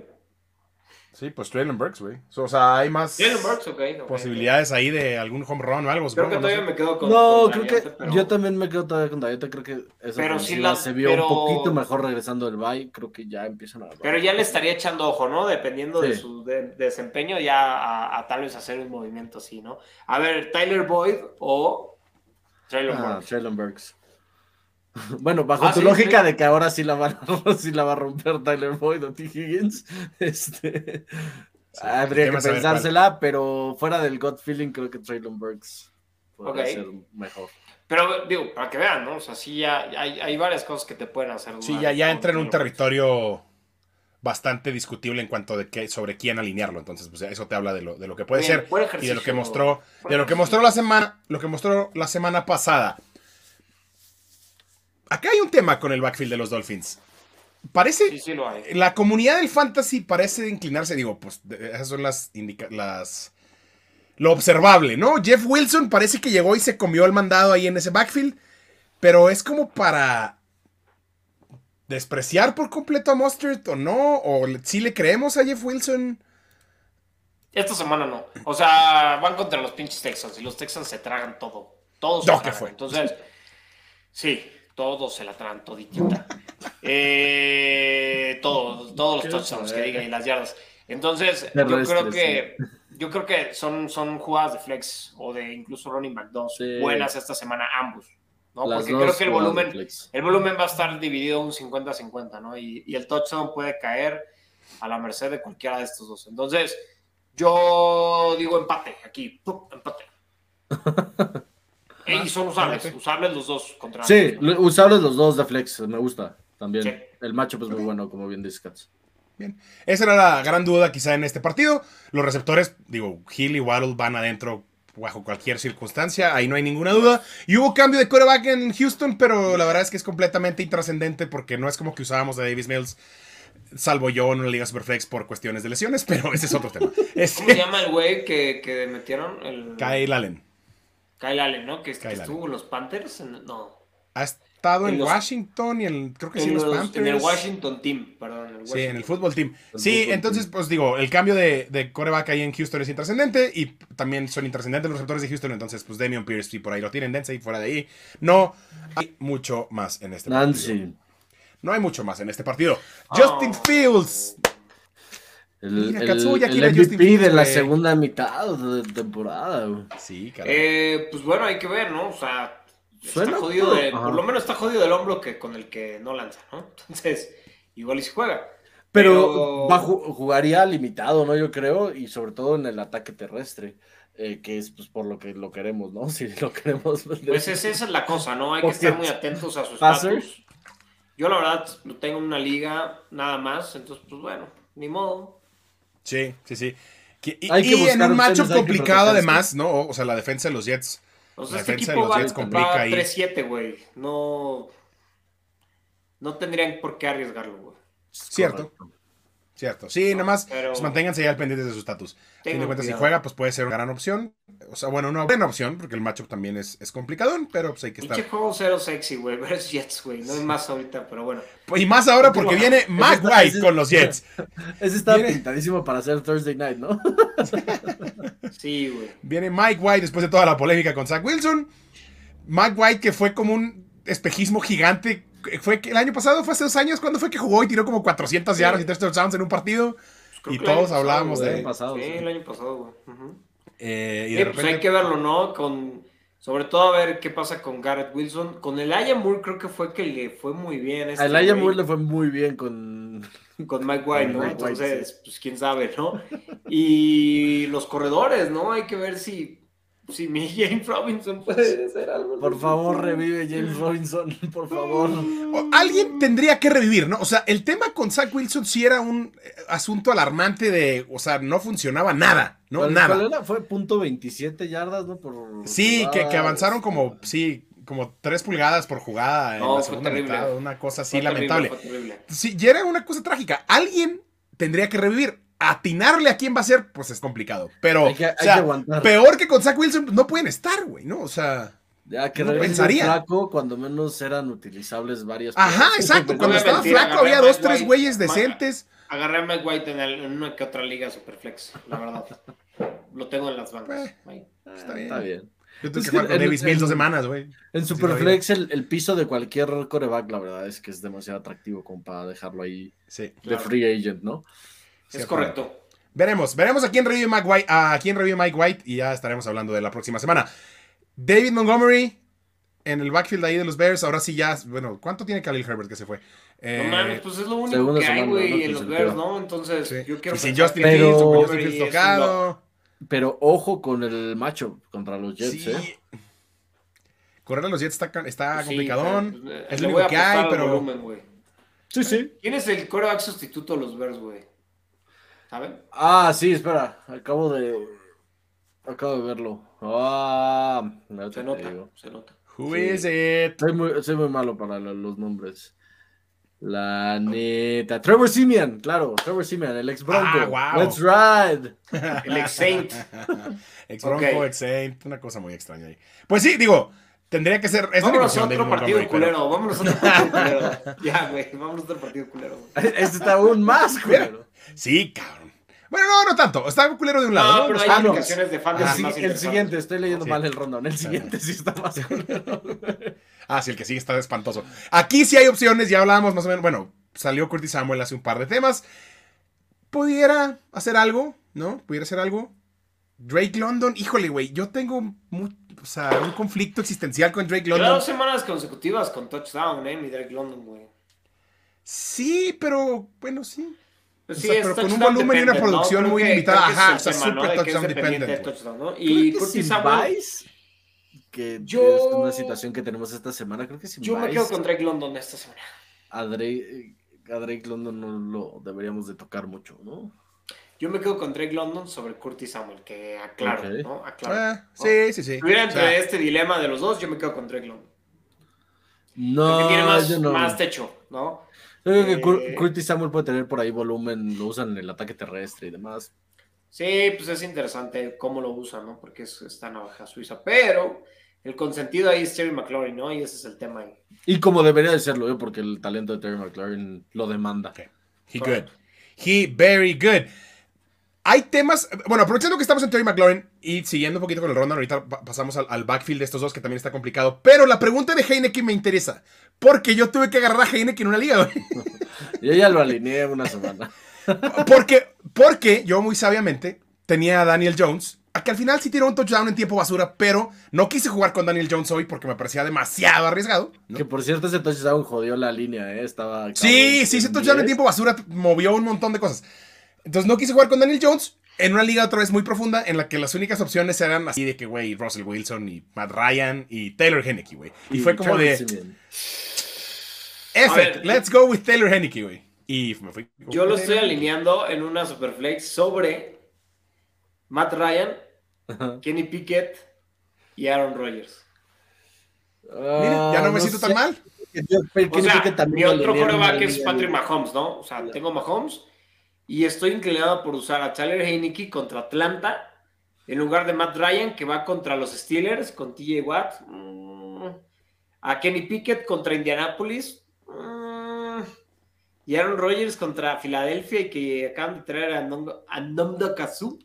Sí, pues Traylon Burks, güey. O sea, hay más Burks, posibilidades ahí de algún home run o algo. Creo que todavía me quedo con. No, creo que yo también me quedo todavía con Dayeta. Creo que esa pero sí la, se vio un poquito mejor regresando del bye. Creo que ya empiezan a. Pero ya le estaría echando ojo, ¿no? Dependiendo de su desempeño, ya a, tal vez hacer un movimiento así, ¿no? A ver, Tyler Boyd o Traylon ah, Burks. Traylon Burks. (laughs) Bueno, bajo ah, tu lógica de que ahora sí la, va a, sí la va a romper Tyler Boyd o T. Higgins, (laughs) este, habría que pensársela, pero fuera del gut feeling creo que Traylon Burks podría ser mejor. Pero digo, para que vean, ¿no? O sea, sí, ya hay, hay varias cosas que te pueden hacer. Sí, ya, ya entra en un territorio bastante discutible en cuanto de qué, sobre quién alinearlo. Entonces, pues eso te habla de lo, de lo que puede ser y de lo que mostró, de lo que mostró la semana, lo que mostró la semana pasada. Acá hay un tema con el backfield de los Dolphins. Parece. Sí, sí lo hay. La comunidad del fantasy parece inclinarse. Digo, pues esas son las, las. Lo observable, ¿no? Jeff Wilson parece que llegó y se comió el mandado ahí en ese backfield. Pero es como para despreciar por completo a Mustard o no? ¿O si le creemos a Jeff Wilson? Esta semana no. O sea, van contra los pinches Texans y los Texans se tragan todo. Todos no, fue? Entonces, sí, todos se la tragan toditita. eh, todos, todos los touchdowns que digan y las yardas. Entonces, yo creo que yo creo que son, son jugadas de flex o de incluso running back 2 buenas esta semana ambos. ¿no? Porque creo que el volumen, el volumen va a estar dividido un 50-50, ¿no? Y, y, el touchdown puede caer a la merced de cualquiera de estos dos. Entonces, yo digo empate aquí, empate. (laughs) y son usables, usables los dos contra Sí, usables los dos de flex, me gusta también. El macho pues muy bueno, como bien dice Bien. Esa era la gran duda quizá en este partido. Los receptores, digo, Hill y Waddle van adentro bajo cualquier circunstancia, ahí no hay ninguna duda. Y hubo cambio de quarterback en Houston, pero la verdad es que es completamente intrascendente porque no es como que usábamos a Davis Mills, salvo yo en una liga Superflex por cuestiones de lesiones, (laughs) pero ese es otro tema. ¿Cómo se llama el güey que, que metieron? El... Kyle Allen. Kyle Allen, ¿no? Que, estuvo en los Panthers. No estado en, Washington y en, creo que sí, en los, Panthers. En el Washington Team, perdón. sí, en el fútbol team. sí, entonces, pues digo, el cambio de, de coreback ahí en Houston es intrascendente y también son intrascendentes los receptores de Houston. Entonces, pues Damian Pierce, y por ahí lo tienen, Dense y fuera de ahí. No hay mucho más en este partido. No hay mucho más en este partido. Justin oh. Fields. El, el, MVP de la segunda mitad de temporada. Sí, eh, pues bueno, hay que ver, ¿no? O sea, Está jodido por lo menos está jodido del hombro que con el que no lanza, ¿no? (laughs) Entonces, igual y si juega. Pero, jugaría limitado, ¿no? Yo creo, y sobre todo en el ataque terrestre, eh, que es pues, por lo que lo queremos, ¿no? (laughs) Si lo queremos. Pues, pues esa es la cosa, ¿no? Hay que estar muy atentos a sus pasos. Yo la verdad lo tengo en una liga nada más, entonces pues bueno, ni modo. Sí, sí, sí. Y, y en un macho complicado además, ¿no? O sea, la defensa de los Jets o sea, este equipo va, 3-7, güey. No, no tendrían por qué arriesgarlo, güey. Cierto. Cierto. Sí, nada más pues, manténganse ya al pendiente de su estatus. Fin de cuentas, si juega, pues puede ser una gran opción. O sea, bueno, una buena opción, porque el matchup también es, es complicadón, pero pues hay que estar. Pinche juego cero sexy, güey. (laughs) Versus Jets, güey. No hay más ahorita, pero bueno. Y más ahora porque viene Mike White con los Jets. (laughs) Ese está pintadísimo para hacer Thursday night, ¿no? (laughs) sí, güey. Viene Mike White después de toda la polémica con Zach Wilson. Mike White, que fue como un espejismo gigante fue que el año pasado, fue hace dos años, cuando fue que jugó y tiró como 400 yardas y 3 touchdowns en un partido. Pues y todos hablábamos de él. sí, el año pasado, güey. Eh, y de pues hay que verlo, ¿no? Con, sobre todo a ver qué pasa con Garrett Wilson. Con el Aya Moore creo que fue que le fue muy bien. Este el Aya Moore le fue muy bien con... (laughs) Con Mike White, ¿no? Entonces, pues quién sabe, ¿no? Y los corredores, ¿no? Hay que ver si si mi (laughs) James Robinson puede hacer algo. Por favor, revive James Robinson, (laughs) por favor. alguien tendría que revivir, ¿no? O sea, el tema con Zach Wilson sí era un eh, asunto alarmante de, o sea, no funcionaba nada, ¿no? nada. Fue punto 27 yardas, ¿no? Por sí, que, avanzaron como, sí, como 3 pulgadas por jugada en la segunda mitad, una cosa así lamentable. sí, ya era una cosa trágica. Alguien tendría que revivir atinarle a quién va a ser, pues es complicado. Pero, peor que con Zach Wilson, no pueden estar, güey, ¿no? O sea. Ya que no pensaría. flaco, cuando menos eran utilizables varias. Ajá, exacto. Cuando estaba flaco había dos, tres güeyes decentes. Agarré a Mike White en, una que otra liga Superflex, la verdad. Lo tengo en las bancas. Eh, está bien. Está bien. Yo tengo que jugar con Davis Mills dos semanas, güey. En Superflex el, el, piso de cualquier coreback, la verdad es que es demasiado atractivo como para dejarlo ahí de free agent, ¿no? Es correcto. Veremos, veremos a quién revive Mike White, a quién revive Mike White y ya estaremos hablando de la próxima semana. David Montgomery en el backfield ahí de los Bears, ahora sí ya, bueno, ¿cuánto tiene Khalil Herbert que se fue? Eh, no mames, pues es lo único que hay, güey, en los Bears, ¿no? Entonces, yo quiero y sin Justin Fields, Justin Fields tocado. Pero ojo con el macho contra los Jets, ¿eh? correr a los Jets está, está pues complicadón. Pues, es lo único que hay, pero. sí, sí. ¿Quién es el coreback sustituto de los Bears, güey? Ah, sí, espera. Acabo de. Acabo de verlo. Ah, se nota, se nota. Who is it? Soy muy, soy muy malo para los nombres. La neta. Trevor Simeon, claro, Trevor Simeon, el ex Bronco. Ah, Let's ride. (laughs) el ex Saint. (laughs) ex Bronco, ex Saint, una cosa muy extraña ahí. Pues sí, digo, tendría que ser. Es vámonos a otro partido culero, vámonos a otro partido culero. (laughs) ya, güey, vámonos a otro partido culero. Este está aún más culero. Sí, cabrón. Bueno, no, no tanto. Está culero de un lado. No, pero hay aplicaciones de fantasy más El siguiente, estoy leyendo mal el rondón. El siguiente sí está más (laughs) culero. Ah, sí, el que sigue está espantoso. Aquí sí hay opciones, ya hablábamos más o menos. Bueno, salió Curtis Samuel hace un par de temas. Pudiera hacer algo, ¿no? Pudiera hacer algo. Drake London, híjole, güey, yo tengo o sea, un conflicto existencial con Drake London. dos semanas consecutivas con touchdown, ¿eh? Mi Drake London, güey. Sí, pero bueno, sí. Pues sí, pero con un volumen y una producción muy limitada. Ajá, o sea, súper touchdown dependent. Y Curtis Samuel que yo... es una situación que tenemos esta semana, creo que sí. Yo me quedo con Drake London esta semana. A Drake, a Drake London no lo deberíamos de tocar mucho, ¿no? Yo me quedo con Drake London sobre Curtis Samuel, que aclaro, ¿no? Aclaro. Ah, sí, sí, sí. Si hubiera entre este dilema de los dos, yo me quedo con Drake London. No, Porque tiene más, más techo, ¿no? Yo creo que eh, Curtis Samuel puede tener por ahí volumen, lo usan en el ataque terrestre y demás. Sí, pues es interesante cómo lo usan, ¿no? Porque es, está navaja suiza. Pero el consentido ahí es Terry McLaurin, ¿no? Y ese es el tema ahí. Y como debería de serlo, ¿eh? porque el talento de Terry McLaurin lo demanda. He good. He very good. Hay temas, bueno, aprovechando que estamos en Terry McLaurin y siguiendo un poquito con el ronda, ahorita pasamos al, backfield de estos dos que también está complicado. Pero la pregunta de Heineken me interesa, porque yo tuve que agarrar a Heineken en una liga. (laughs) yo ya lo alineé una semana. (laughs) porque, porque yo muy sabiamente tenía a Daniel Jones que al final sí tiró un touchdown en tiempo basura, pero no quise jugar con Daniel Jones hoy porque me parecía demasiado arriesgado. Que por cierto, ese touchdown jodió la línea, ¿eh? Estaba. Sí, sí, ese touchdown en tiempo basura movió un montón de cosas. Entonces no quise jugar con Daniel Jones en una liga otra vez muy profunda en la que las únicas opciones eran así de que, güey, Russell Wilson y Matt Ryan y Taylor Henneke, güey. Y, fue como de. F, let's go with Taylor Henneke, güey. Y me fui. Yo lo estoy alineando en una Superflex sobre Matt Ryan Kenny Pickett y Aaron Rodgers. Mira, ya no me siento tan mal. o sea, mi otro coreback es Patrick Mahomes, ¿no? O sea, tengo Mahomes y estoy inclinado por usar a Tyler Heineke contra Atlanta en lugar de Matt Ryan, que va contra los Steelers con TJ Watt. Mm, a Kenny Pickett contra Indianapolis. Mm, y Aaron Rodgers contra Filadelfia y que acaban de traer a Nomdo Kazu.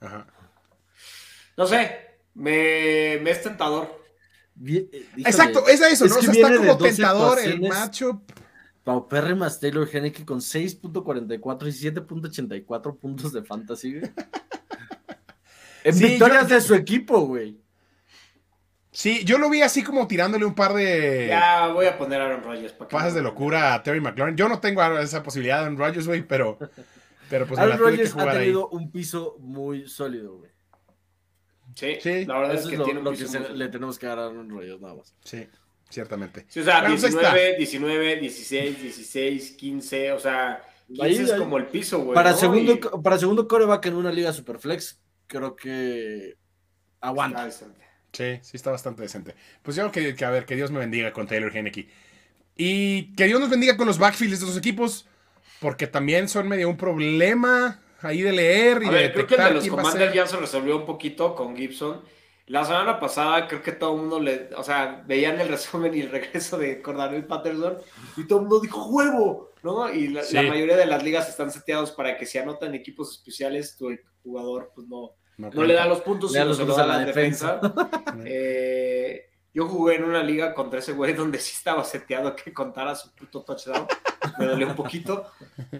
Ajá. No sé, me, me es tentador. Eh, Exacto, es eso, ¿no? o sea, está como tentador el macho. Más Taylor Henneke con 6.44 y 7.84 puntos de fantasy, (laughs) en victorias de su equipo, güey. Sí, yo lo vi así como tirándole un par de. Ya voy a poner a Aaron Rodgers. Pasas de locura a Terry McLaurin. Yo no tengo esa posibilidad de Aaron Rodgers, güey, pero. Pero pues Aaron Rodgers ha tenido un piso muy sólido, güey. Sí, sí, la verdad es que tiene lo que le tenemos que dar a Aaron Rodgers nada más. Sí, ciertamente. Sí, o sea, 19, 19, 16, 16, 15, o sea, 15 es como el piso, güey. Para, segundo, para segundo coreback en una liga superflex, creo que aguanta. Sí, sí está bastante decente. Pues yo que, que a ver, que Dios me bendiga con Taylor Henneke. Y que Dios nos bendiga con los backfields de los equipos, porque también son medio un problema ahí de leer y a de ver, Creo que el de los Commanders ya se resolvió un poquito con Gibson. La semana pasada creo que todo el mundo le, o sea, veían el (laughs) resumen y el regreso de Cordarel Patterson y todo el mundo dijo ¡huevo! ¿No? Y la, la, mayoría de las ligas están seteados para que si anotan equipos especiales, tu jugador pues no, no, le da los puntos, sino se a la, defensa. (laughs) Eh, yo jugué en una liga contra ese güey donde sí estaba seteado que contara su puto touchdown. Me dolió un poquito.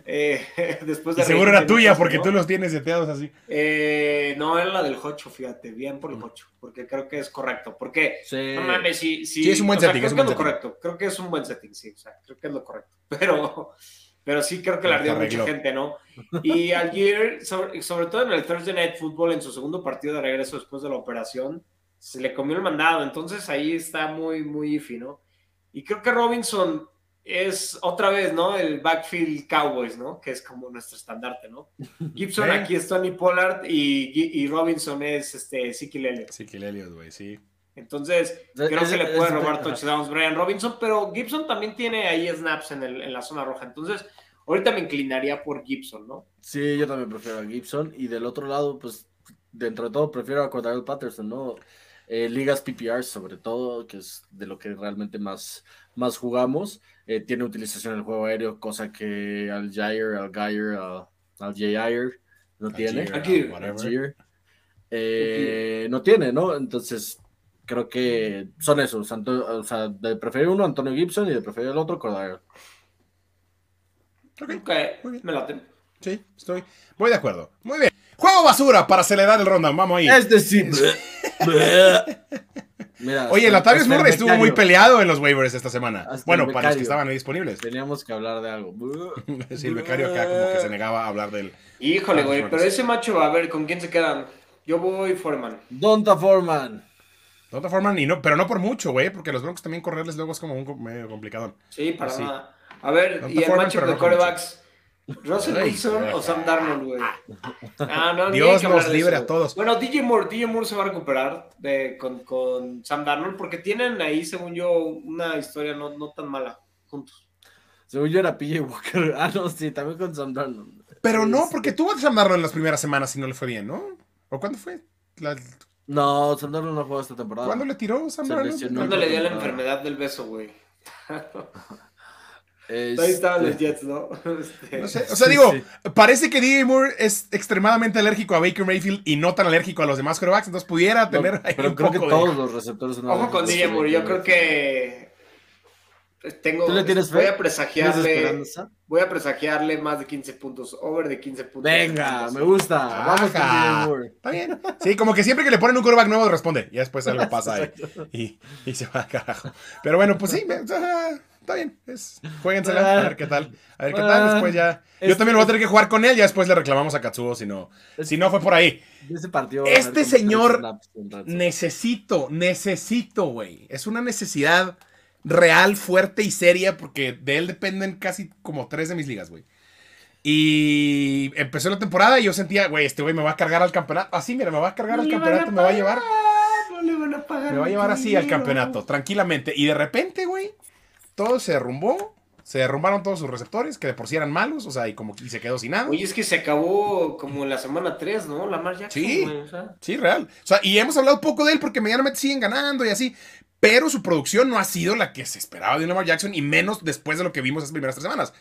Eh, (laughs) después de seguro era tuya porque tú los tienes seteados así. Eh, no, era la del Hocho, fíjate, bien por el Hocho, porque creo que es correcto. Porque, sí. no mames, sí, sí, sí es un buen setting. creo que es lo correcto. Creo que es un buen setting, sí, o sea, creo que es lo correcto. (laughs) Pero pero sí creo que le ardió a mucha gente, ¿no? (laughs) Y Algier, sobre, sobre todo en el Thursday Night Football, en su segundo partido de regreso después de la operación, se le comió el mandado, entonces ahí está muy, muy iffy, ¿no? Y creo que Robinson es otra vez, ¿no? El backfield Cowboys, ¿no? Que es como nuestro estandarte, ¿no? (laughs) Gibson aquí es Tony Pollard y, Robinson es este Ezekiel Elliott. Ezekiel Elliott, güey, sí. Entonces, creo que le puede robar touchdowns Brian Robinson, pero Gibson también tiene ahí snaps en, el, en la zona roja. Entonces, ahorita me inclinaría por Gibson, ¿no? Sí, yo también prefiero a Gibson. Y del otro lado, pues, dentro de todo, prefiero a Cordell Patterson, ¿no? Eh, ligas PPR sobre todo, que es de lo que realmente más, más jugamos. Eh, tiene utilización en el juego aéreo, cosa que al Jair, al Geyer, al, al Jair no tiene. Aquí, eh, no tiene, ¿no? Entonces, creo que son esos. o sea, de preferir uno, Antonio Gibson, y de preferir el otro, Cordero. Ok, me late. Sí, estoy. Voy de acuerdo. Muy bien. Juego basura para acelerar el ronda. Vamos ahí. Es decir. (laughs) Oye, Latavius Murray estuvo muy peleado en los waivers esta semana. bueno, para los que estaban ahí disponibles. Teníamos que hablar de algo. (laughs) sí, el becario acá como que se negaba a hablar del. Híjole, güey, pero ese macho, a ver, ¿con quién se quedan? Yo voy Foreman. Donta Foreman. Donta Foreman, y no, pero no por mucho, güey, porque los Broncos también correrles luego es como un medio complicado. Sí, para nada. A ver, y el macho de corebacks. Russell Wilson o Sam Darnold, güey. Ah, no, Dios nos libre a todos. Bueno, DJ Moore, DJ Moore se va a recuperar de, con, con, Sam Darnold porque tienen ahí, según yo, una historia no, no tan mala juntos. Según yo era PJ Walker. (laughs) Ah, no, sí, también con Sam Darnold. Pero no, porque tuvo a Sam Darnold en las primeras semanas y no le fue bien, ¿no? ¿O cuándo fue? No, Sam Darnold no jugó esta temporada. ¿Cuándo le tiró Sam Darnold? ¿Cuándo le dio la enfermedad del beso, güey? (laughs) Ahí estaban los Jets, ¿no? (laughs) Este, o sea, digo, parece que DJ Moore es extremadamente alérgico a Baker Mayfield y no tan alérgico a los demás quarterbacks, entonces pudiera tener pero creo que todos los receptores son Ojo con DJ Moore, yo creo que tengo voy a presagiarle voy a presagiarle más de 15 puntos, over de 15 puntos. Venga, me gusta. Vamos con DJ Moore. Está bien. Sí, como que siempre que le ponen un quarterback nuevo responde y después algo pasa ahí (laughs) y, y, se va al carajo. Pero bueno, pues sí, me, está bien. Es, jueguensela, a ver qué tal. A ver qué tal. Ah, después ya. Yo también voy a tener que jugar con él. Ya después le reclamamos a Katsuo si no, si no fue por ahí. este señor necesito, necesito, güey. Es una necesidad real, fuerte y seria porque de él dependen casi como tres de mis ligas, güey. Y empezó la temporada y yo sentía, güey, este güey me va a cargar al campeonato. Así, mira, me va a cargar al campeonato, me va a llevar. me va a llevar así al campeonato, tranquilamente. Y de repente, güey, todo se derrumbó. Se derrumbaron todos sus receptores, que de por sí eran malos, o sea, y como y se quedó sin nada. Oye, es que se acabó como en la semana 3, ¿no? La Mar Jackson. Sí, sí, real. O sea, y hemos hablado poco de él porque medianamente siguen ganando y así. Pero su producción no ha sido la que se esperaba de Lamar Jackson, y menos después de lo que vimos esas primeras tres semanas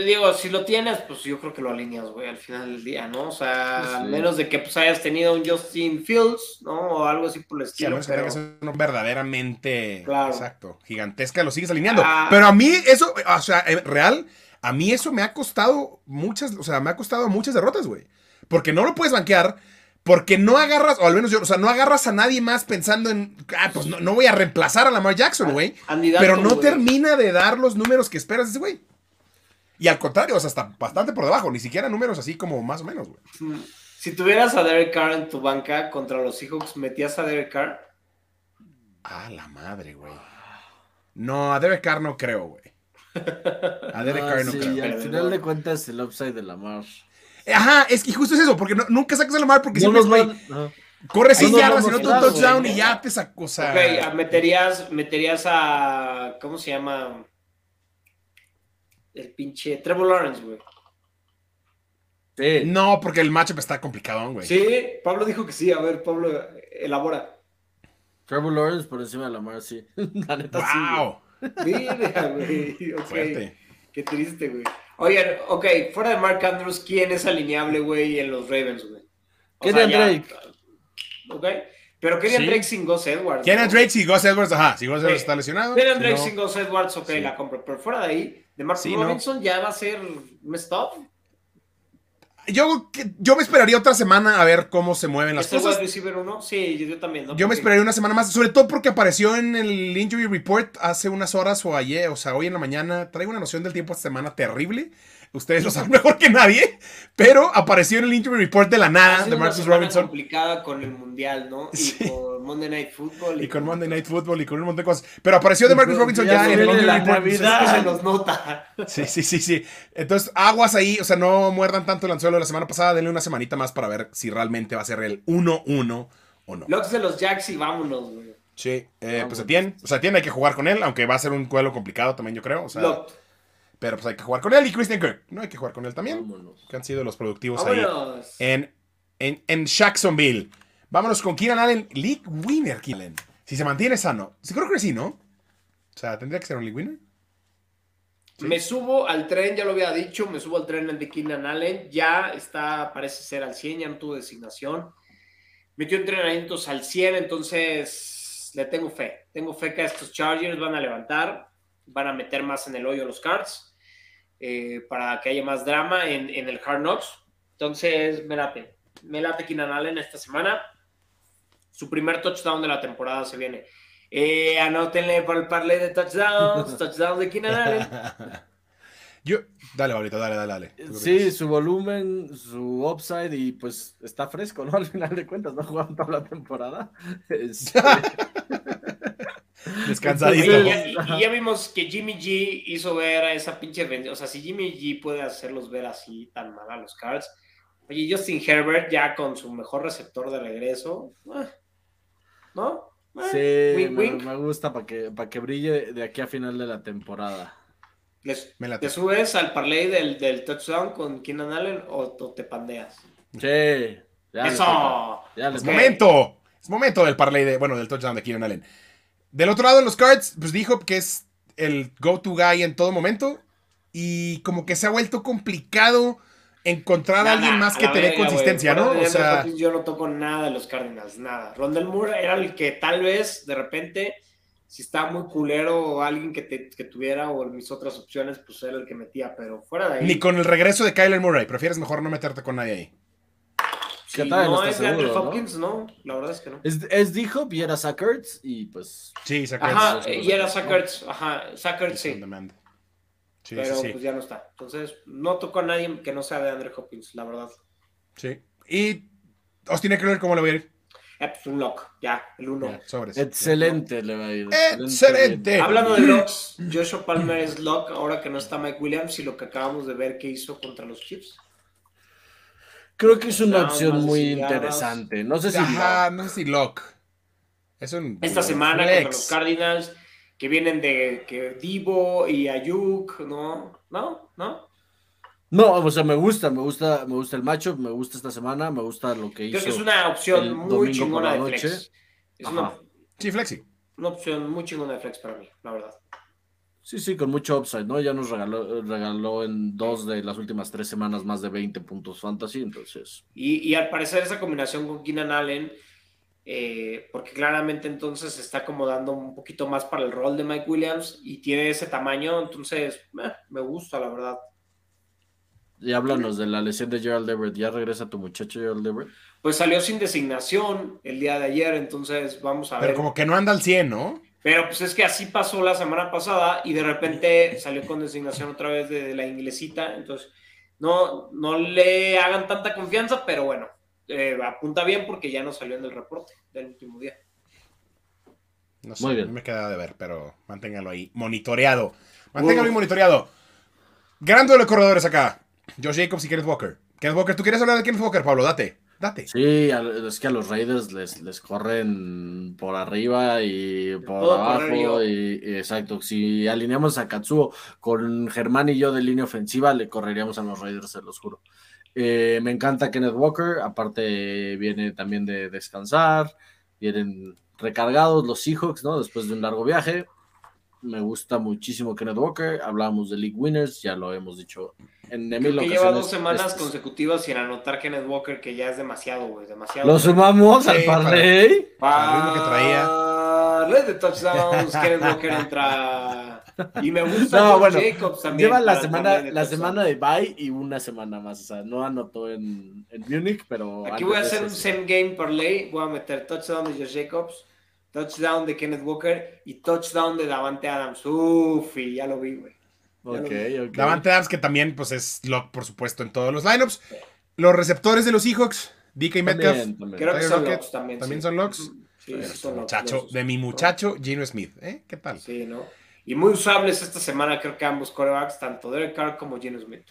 digo, si lo tienes, pues yo creo que lo alineas, güey, al final del día, ¿no? O sea, menos de que pues hayas tenido un Justin Fields, ¿no? O algo así por el estilo. Sí, pero... verdaderamente, exacto, gigantesca, lo sigues alineando. Ah. Pero a mí eso, o sea, eh, real, a mí eso me ha costado muchas, o sea, me ha costado muchas derrotas, güey. Porque no lo puedes banquear, porque no agarras, o al menos yo, o sea, no agarras a nadie más pensando en, ah, pues no, no voy a reemplazar a Lamar Jackson, güey. Pero no termina de dar los números que esperas ese güey. Y al contrario, o sea, está bastante por debajo, ni siquiera números así como más o menos, güey. Si tuvieras a Derek Carr en tu banca contra los Seahawks, ¿metías a Derek Carr? Ah, la madre, güey. No, a Derek Carr no creo, güey. A (laughs) Derek Carr no creo. Al final de cuentas, el upside de Lamar. Ajá, es que justo es eso, porque nunca sacas a Lamar porque siempre es, güey. Corre sin yardas, no, no, touchdown y ya te sacó. O sea... Ok, meterías, meterías a. ¿Cómo se llama? El pinche Trevor Lawrence, güey. Sí. No, porque el matchup está complicado, güey. Sí, Pablo dijo que sí. A ver, Pablo, elabora. Trevor Lawrence por encima de Lamar, sí. (laughs) La neta wow. sí. Mira, güey. (laughs) Okay. Qué triste, güey. Oigan, ok, fuera de Mark Andrews, ¿quién es alineable, güey, en los Ravens, güey? Kenny Drake. Ok. Pero Kenny Drake sin Gus Edwards. Kenny Drake sin Gus Edwards, ajá. Si Gus Edwards está lesionado. Kenny Drake sin Gus Edwards, ok, la compro. Pero fuera de ahí, de Mark Robinson ya va a ser messed up. Yo, yo me esperaría otra semana a ver cómo se mueven las cosas. receiver uno? Sí, yo también. Yo me esperaría una semana más, sobre todo porque apareció en el Injury Report hace unas horas o ayer, o sea, hoy en la mañana. Traigo una noción del tiempo esta semana terrible. Ustedes lo saben (laughs) mejor que nadie, pero apareció en el Injury Report de la nada de Marcus Robinson. complicada con el Mundial, ¿no? Y con Monday Night Football. Y, con, Monday Night Football y con un montón de cosas. Pero apareció de Marcus Robinson ya, en el Injury Report. se nos nota. (laughs) Sí, sí, sí, sí. Entonces, aguas ahí, o sea, no muerdan tanto el anzuelo de la semana pasada, denle una semanita más para ver si realmente va a ser el 1-1 o no. Locks de los Jacks y vámonos, güey. Sí, eh, pues Etienne, o sea, Etienne hay que jugar con él, aunque va a ser un duelo complicado también, yo creo. O sea, pero pues hay que jugar con él y Christian Kirk. No hay que jugar con él también. Que han sido los productivos ahí en, en, en Jacksonville. Vámonos con Keenan Allen, League Winner, Keenan. Si se mantiene sano. Sí, creo que sí, ¿no? O sea, tendría que ser un League Winner. Me subo al tren, ya lo había dicho, me subo al tren de Keenan Allen. Ya está, parece ser al 100, ya no tuvo designación. Metió entrenamientos al 100, entonces le tengo fe. Tengo fe que estos Chargers van a levantar, van a meter más en el hoyo los Cards. Eh, para que haya más drama en, el Hard Knocks. Entonces, me late. Me late Keenan Allen esta semana. Su primer touchdown de la temporada se viene. Eh, anótenle para el parlay de touchdowns, (laughs) touchdowns de Keenan Allen. (laughs) Yo, dale, Pablito, dale, dale, dale. Sí, su volumen, su upside y pues está fresco, ¿no? (laughs) Al final de cuentas, no jugado toda la temporada. Este, Descansadito. Y ya, vimos que Jimmy G hizo ver a esa pinche. O sea, si Jimmy G puede hacerlos ver así tan mal a los Cards. Oye, Justin Herbert ya con su mejor receptor de regreso. Ah, ¿No? Ah, sí, me, gusta para que, para que brille de aquí a final de la temporada. ¿Te subes al parlay del, del touchdown con Keenan Allen o, te pandeas? Sí. ¡Eso! es momento. Es momento del parlay de, bueno, del touchdown de Keenan Allen. Del otro lado, en los cards, pues dijo que es el go-to guy en todo momento. Y como que se ha vuelto complicado encontrar a alguien más que te dé consistencia, ¿no? O sea, yo no toco nada de los Cardinals, nada. Rondell Moore era el que tal vez de repente, si estaba muy culero o alguien que, te, que tuviera o mis otras opciones, pues era el que metía, pero fuera de ahí. Ni con el regreso de Kyler Murray, prefieres mejor no meterte con nadie ahí no, es Andrew Hopkins, ¿no? La verdad es que no. Es, es D-Hop y era Sackerts y pues... Sí, Sackerts. Ajá, y era Sackerts, ajá, Sackerts sí. sí. Pero pues ya no está. Entonces, no tocó a nadie que no sea de Andrew Hopkins, la verdad. Sí. Y os tiene que ver cómo le voy a ir. Eh, pues un lock, ya, el uno. Excelente le va a ir. Excelente. Hablando de locks, Joshua Palmer es lock ahora que no está Mike Williams y lo que acabamos de ver que hizo contra los Chiefs. Creo que es una opción muy interesante. No sé si. Ajá, no sé si Lock. Es un. Esta semana con los Cardinals que vienen de que Divo y Ayuk, ¿no? ¿No? ¿No? No, o sea, me gusta, me gusta, me gusta el matchup, me gusta esta semana, me gusta lo que hizo. Creo que es una opción muy chingona de flex. Es una, sí, flexi. Una opción muy chingona de flex para mí, la verdad. Sí, sí, con mucho upside, ¿no? Ya nos regaló, regaló en dos de las últimas tres semanas más de 20 puntos fantasy, entonces. Y, al parecer esa combinación con Keenan Allen, eh, porque claramente entonces se está acomodando un poquito más para el rol de Mike Williams y tiene ese tamaño, entonces eh, me gusta, la verdad. Y háblanos de la lesión de Gerald Everett. ¿Ya regresa tu muchacho Gerald Everett? Pues salió sin designación el día de ayer, entonces vamos a ver. Pero como que no anda al 100, ¿no? Pero pues es que así pasó la semana pasada y de repente salió con designación otra vez de, la inglesita. Entonces, no, no le hagan tanta confianza, pero bueno, eh, apunta bien porque ya no salió en el reporte del último día. No sé, Muy bien. me queda de ver, pero manténgalo ahí monitoreado. Manténgalo ahí monitoreado. Gran duelo de corredores acá. Josh Jacobs y Kenneth Walker. Kenneth Walker, ¿tú quieres hablar de Kenneth Walker, Pablo? Date. Sí, es que a los Raiders les, les corren por arriba y por abajo. Y, exacto, si alineamos a Katsuo con Germán y yo de línea ofensiva, le correríamos a los Raiders, se los juro. Eh, me encanta Kenneth Walker, aparte viene también de descansar, vienen recargados los Seahawks, ¿no? Después de un largo viaje. Me gusta muchísimo Kenneth Walker. Hablábamos de League Winners, ya lo hemos dicho en Creo que lleva dos semanas consecutivas sin anotar Kenneth Walker, que ya es demasiado, güey. Demasiado. ¿Lo sumamos al parlay? Para, que traía. De touchdowns. Kenneth Walker entra Y me gusta no, bueno, Jacobs también. Lleva la semana, la semana de bye y una semana más. O sea, no anotó en, en Munich, pero. Aquí voy a hacer un same game parlay. Voy a meter touchdown de Josh Jacobs, touchdown de Kenneth Walker y touchdown de Davante Adams. Uf, y ya lo vi, güey. Ok, Davante Adams, que también pues, es lock, por supuesto, en todos los lineups. Los receptores de los Seahawks, DK Metcalf. Creo que son locks también. También son locks. Sí, son muchacho, de mi muchacho Gino Smith, ¿eh? ¿Qué tal? Sí, ¿no? Y muy usables esta semana, creo que ambos corebacks, tanto Derek Carr como Gino Smith.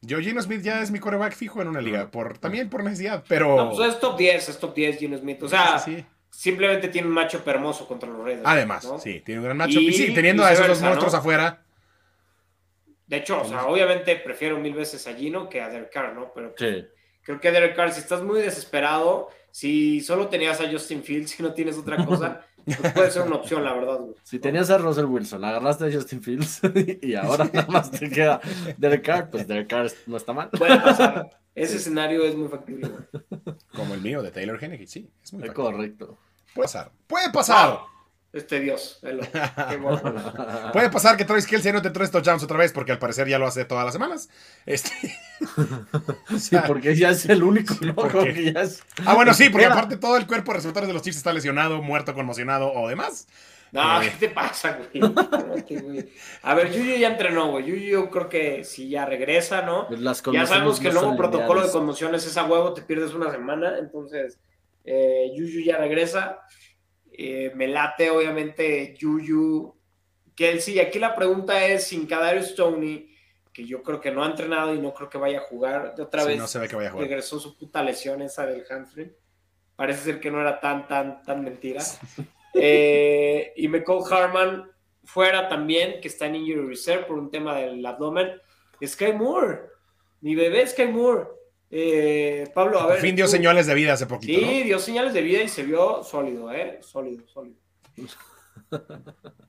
Yo, Gino Smith ya es mi coreback fijo en una liga, por, también por necesidad, pero. No, pues es top 10, es top 10 Gino Smith. O sea, simplemente tiene un macho hermoso contra los Raiders. Además, sí, tiene un gran macho. Y, sí, teniendo a esos dos monstruos afuera. De hecho, o sea, obviamente prefiero mil veces a Gino que a Derek Carr, ¿no? Pero creo que Derek Carr, si estás muy desesperado, si solo tenías a Justin Fields y no tienes otra cosa. Pues puede ser una opción, la verdad, Si tenías a Russell Wilson, agarraste a Justin Fields (laughs) y ahora nada más te queda Derek Carr, pues Derek Carr no está mal. Puede pasar. (laughs) Ese escenario es muy factible. Como el mío de Taylor Hennedy, sí. Es muy Correcto. Puede pasar. Puede pasar. Este Dios. (laughs) Puede pasar que Travis Kelsey no te trae estos jams otra vez, porque al parecer ya lo hace todas las semanas. Este... (laughs) sí, porque ya es el único, ¿no? Ah, bueno, sí, porque aparte todo el cuerpo de receptores de los Chiefs está lesionado, muerto, conmocionado o demás. No, eh, ¿qué te pasa, (laughs) güey? A ver, Yuyu ya entrenó, güey. Yuyu creo que si ya regresa, ¿no? Pues ya sabemos que el nuevo protocolo de conmociones es a huevo, te pierdes una semana. Entonces, eh, Yuyu ya regresa. Eh, me late, obviamente, Yuyu, Kelsey. Aquí la pregunta es, sin Kadarius Stoney, que yo creo que no ha entrenado y no creo que vaya a jugar, de otra vez no se ve que vaya a jugar. regresó su puta lesión esa del hamstring. Parece ser que no era tan, tan, tan mentira. Eh, y McCall Harman fuera también, que está en injury reserve por un tema del abdomen. Sky Moore, mi bebé Sky Moore. Eh, Pablo, a ver. fin dio señales de vida hace poquito. Sí, dio señales de vida y se vio sólido, ¿eh? Sólido, sólido. (laughs)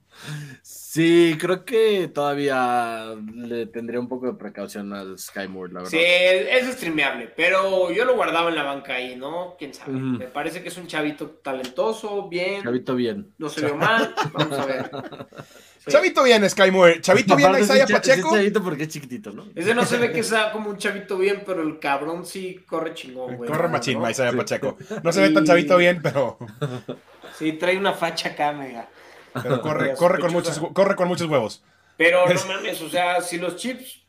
Sí, creo que todavía le tendría un poco de precaución al Sky Moore, la verdad. Sí, es streameable, pero yo lo guardaba en la banca ahí, ¿no? Quién sabe. Me parece que es un chavito talentoso, bien. Chavito bien. No se vio mal. Vamos a ver. (laughs) Chavito bien, Sky Moore. Chavito bien, Isaiah Pacheco. chavito porque es chiquitito, ¿no? Ese no se ve (laughs) que sea como un chavito bien, pero el cabrón sí corre chingón, güey. Corre machín, Isaiah Pacheco. No se ve tan chavito bien, pero. Sí, trae una facha acá, mega. Pero (laughs) corre, corre, con muchos, corre con muchos huevos. Pero no mames, o sea, si los chips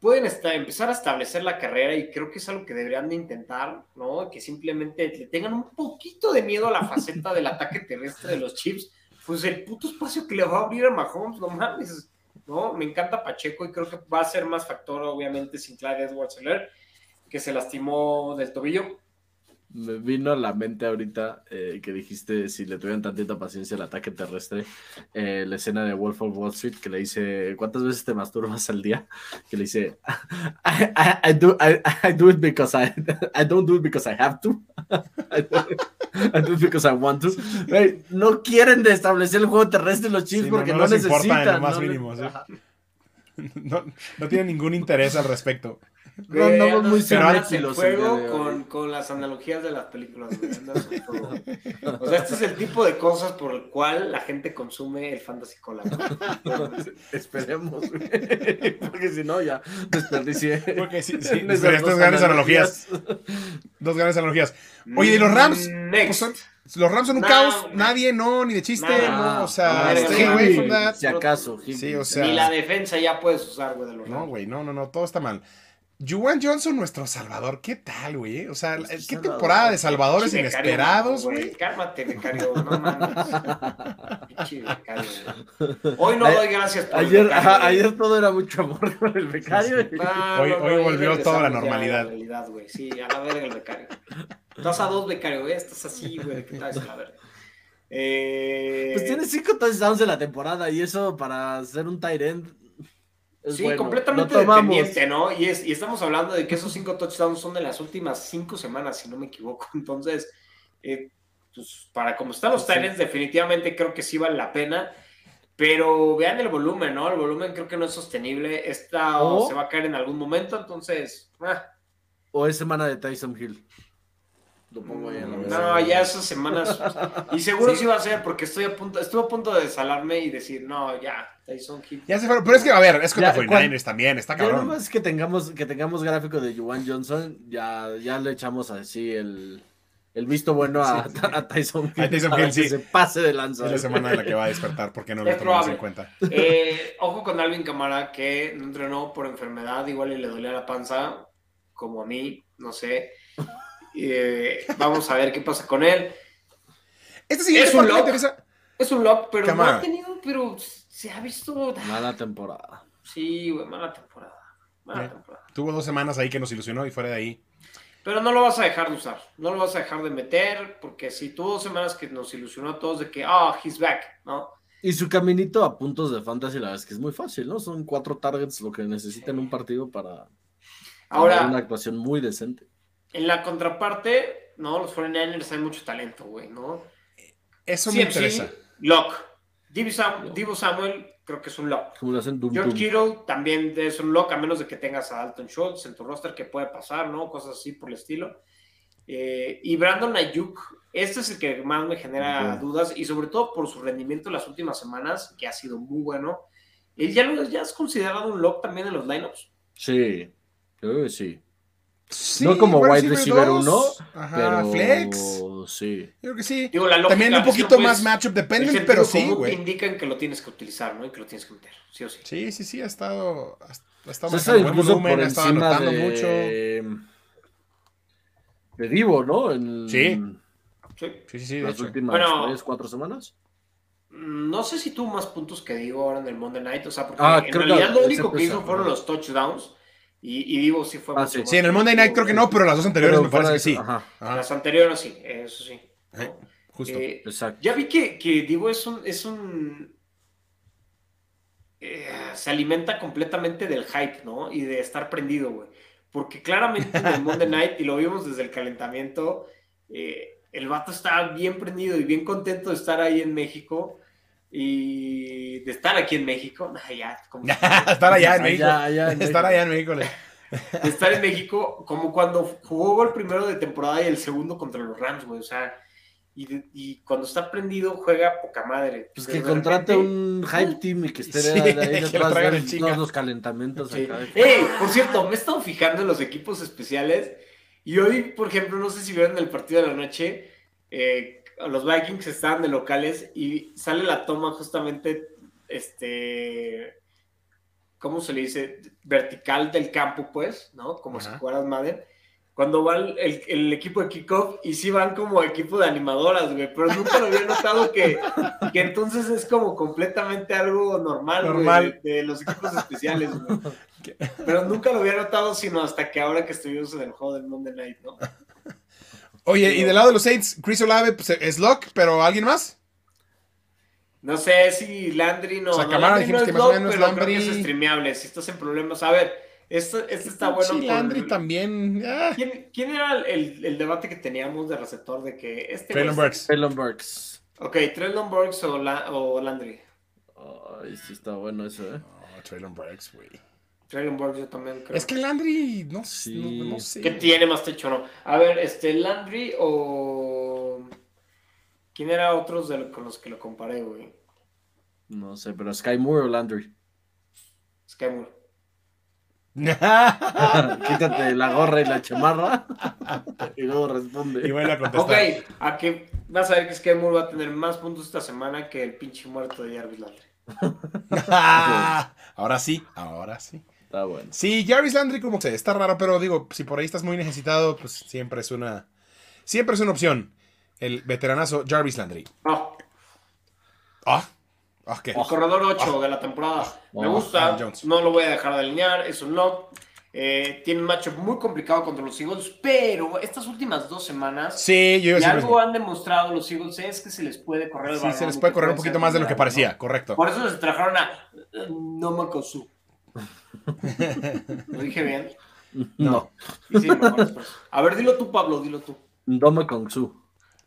pueden empezar a establecer la carrera y creo que es algo que deberían de intentar, ¿no? Que simplemente le tengan un poquito de miedo a la faceta del ataque terrestre de los chips pues el puto espacio que le va a abrir a Mahomes, no mames, ¿no? Me encanta Pacheco y creo que va a ser más factor, obviamente, sin Clyde Edwards que se lastimó del tobillo. Me vino a la mente ahorita eh, que dijiste si le tuvieran tantita paciencia el ataque terrestre, eh, la escena de Wolf of Wall Street que le dice, ¿cuántas veces te masturbas al día? Que le dice, I, do, I, do it because I, I don't do it because I have to. (laughs) I do, it because I want to. no quieren establecer el juego terrestre los chips porque no, necesitan. más mínimo, (laughs) no, no tienen ningún interés al respecto. No, no, muy el juego con, con, las analogías de las películas. o sea, este es el tipo de cosas por el cual la gente consume el Fantasy Cola. (laughs) Esperemos, porque si no, ya desperdicié. Porque sí, sí, dos grandes analogías. Dos grandes analogías. Oye, ¿y los Rams? Pues los Rams son un caos, nadie, no, ni de chiste, no, o sea, Si acaso, sí, o sea, ni la defensa ya puedes usar, güey, de los Rams. No, güey, no, no, no, todo está mal. Juwan Johnson, nuestro salvador, ¿qué tal, güey? O sea, ¿qué temporada de salvadores inesperados, güey? Cálmate, becario, no (laughs) mames. Hoy no doy gracias por ayer, el becario, ayer todo era mucho amor con el becario. hoy, hoy volvió toda la normalidad. La realidad, güey. Sí, a la verga el becario. Estás a dos, becario, güey. Estás así, güey. ¿Qué tal? A la verga. Eh... Pues tiene cinco touchdowns de la temporada y eso para ser un tight end sí, completamente dependiente, ¿no? Y, es, y estamos hablando de que esos cinco touchdowns son de las últimas cinco semanas, si no me equivoco. (laughs) Entonces, eh, pues para como están los Titans, definitivamente creo que sí vale la pena. Pero vean el volumen, ¿no? El volumen creo que no es sostenible. Esta se va a caer en algún momento, entonces. Ah. O es semana de Tyson Hill. Lo pongo ahí en la Mm, mesa. No, ya esas semanas. Y seguro sí. va a ser, porque estoy a punto, estuve a punto de desalarme y decir, no, ya, Tyson Hill. Ya se fueron. Pero es que, a ver, es contra Ya, 49ers también, está Ya cabrón. nomás que tengamos, que tengamos gráfico de Juwan Johnson, ya, ya le echamos así el, el visto bueno a, Sí, sí. a Tyson Hill. A Tyson Hill, que sí. se pase de lanza. Es la semana en la que va a despertar porque no lo tomamos en cuenta. Eh, ojo con Alvin Camara, que no entrenó por enfermedad, igual y le dolía la panza, como a mí, no sé. Eh, vamos a ver qué pasa con él. Este siguiente Es un lock. interesa. Es un lock, pero Camara. no ha tenido, pero se ha visto. Mala temporada. Sí, güey, mala temporada. Mala temporada. Tuvo dos semanas ahí que nos ilusionó y fuera de ahí. Pero no lo vas a dejar de usar, no lo vas a dejar de meter, porque si tuvo dos semanas que nos ilusionó a todos de que, ah, he's back, ¿no? Y su caminito a puntos de fantasy, la verdad es que es muy fácil, ¿no? Son cuatro targets lo que necesita en un partido para Ahora, tener una actuación muy decente. En la contraparte, ¿no? Los 49ers hay mucho talento, güey, ¿no? Eso me interesa. Lock. Divo, Sam- Divo Samuel, creo que es un lock. Como le hacen dum George dum. Kittle también es un lock, a menos de que tengas a Dalton Schultz en tu roster, que puede pasar, ¿no? Cosas así por el estilo. Eh, y Brandon Ayuk, este es el que más me genera dudas, y sobre todo por su rendimiento en las últimas semanas, que ha sido muy bueno. Él ya, lo, ya es considerado un lock también en los lineups. Sí, creo que sí. Sí, no como wide receiver dos. uno, Ajá, pero flex. sí. Yo creo que sí. Digo, la lógica, También un poquito más matchup dependent, pero sí, güey. indican que lo tienes que utilizar, ¿no? Y que lo tienes que meter, sí o sí. Sí, sí, sí, ha estado. Ha estado O sea, marcando buen incluso volumen, por ha estado encima anotando de, mucho. de Divo, ¿no? En Sí. Sí. Sí, sí, las hecho. últimas Bueno. tres, cuatro semanas. No sé si tuvo más puntos que Divo ahora en el Monday Night, o sea, porque Ah, en realidad lo único que hizo fueron los touchdowns y, y Divo sí fue Ah, mucho sí. más Sí, en el Monday Night creo que no, pero las dos anteriores Pero me parece que sí. eso, Ajá, Ajá, Las anteriores sí, eso sí. eh, justo. Eh, exacto. ya vi que, que Divo es un... Es un eh, se alimenta completamente del hype, ¿no? Y de estar prendido, güey. Porque claramente en el Monday (laughs) Night, y lo vimos desde el calentamiento, eh, el vato estaba bien prendido y bien contento de estar ahí en México y de estar aquí en México. (laughs) Ya, como- (laughs) Estar allá en México. Allá, allá en Estar México. allá en México. de estar en México, como cuando jugó el primero de temporada y el segundo contra los Rams, güey. O sea, y, de- y cuando está prendido juega poca madre. Pues que repente- contrate un hype team y que esté Sí, de ahí (laughs) detrás de en chinga. todos los calentamientos Sí. acá. ¡Ey! Por cierto, me he estado fijando en los equipos especiales y hoy, por ejemplo, no sé si vieron el partido de la noche, eh, los Vikings estaban de locales y sale la toma justamente, este, ¿cómo se le dice? Vertical del campo, pues, ¿no? Como Ajá. si jugaras Madden. Cuando va el, el- el equipo de kickoff y sí van como equipo de animadoras, güey, pero nunca lo había notado que, que entonces es como completamente algo normal, güey, Normal. de, de los equipos especiales, güey. (laughs) Pero nunca lo había notado sino hasta que ahora que estuvimos en el juego del Monday Night, ¿no? Oye, y del lado de los Saints, Chris Olave pues, es lock, pero ¿alguien más? No sé si Landry no. O sea, no, Camara Landry dijimos no que es más o lock, menos pero creo que Landry- es streameable. Si estás en problemas, a ver, este, este está bueno. Sí, por- Landry también. ah. ¿Quién, quién era el, debate que teníamos de receptor de que este. Traylon Burks. Traylon Burks. Ok, Traylon Burks o, La- o Landry. Ay, sí está bueno eso, ¿eh? No, Traylon Burks, güey. Traylon Burks yo también creo. Es que Landry, no, Sí. no, no sé. ¿Qué tiene más techo no? A ver, este, Landry o. ¿Quién era otros de lo- con los que lo comparé, güey? No sé, pero Sky Moore o Landry. Sky Moore. (laughs) Quítate la gorra y la chamarra (laughs) y luego responde. y vuelve a Ok, contestar. a que vas a ver que Sky Moore va a tener más puntos esta semana que el pinche muerto de Jarvis Landry. (laughs) ahora sí, ahora sí. Está bueno. Sí, Jarvis Landry como que está raro, pero digo, si por ahí estás muy necesitado, pues siempre es una siempre es una opción. El veteranazo Jarvis Landry. No, Ah, ah, ¿qué? el corredor 8 de la temporada. Me Oh, gusta, no lo voy a dejar de alinear, es un lock. Eh, tiene un matchup muy complicado contra los Eagles, pero estas últimas dos semanas, Sí, yo iba a y algo mismo. han demostrado los Eagles es que se les puede correr el Sí, se les puede correr un poquito más de lo que parecía, ¿no? correcto. Por eso se trajeron a eh, Nomakosu. (laughs) ¿Lo dije bien? No. Y sí, mejor. A ver, dilo tú, Pablo, dilo tú. Dome Kong Su.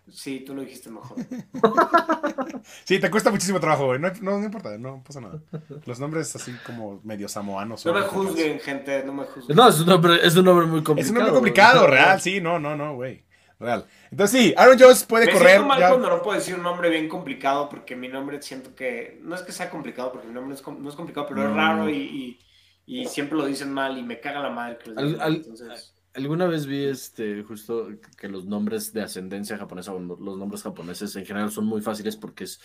Sí, tú lo dijiste mejor. (laughs) Sí, te cuesta muchísimo trabajo, güey. No, no, no importa, no pasa nada. Los nombres así como medio samoanos. No me juzguen, gente, no me juzguen. No, es un nombre, es un nombre muy complicado. Es un nombre complicado, real, sí, no, no, no, güey. Real. Entonces sí, Aaron Jones puede Me correr. Siento mal cuando no puedo decir un nombre bien complicado porque mi nombre siento que no es que sea complicado porque mi nombre es, no es complicado, pero es raro y, y, siempre lo dicen mal y me caga la madre que Entonces... Alguna vez vi este justo que los nombres de ascendencia japonesa o los nombres japoneses en general son muy fáciles porque es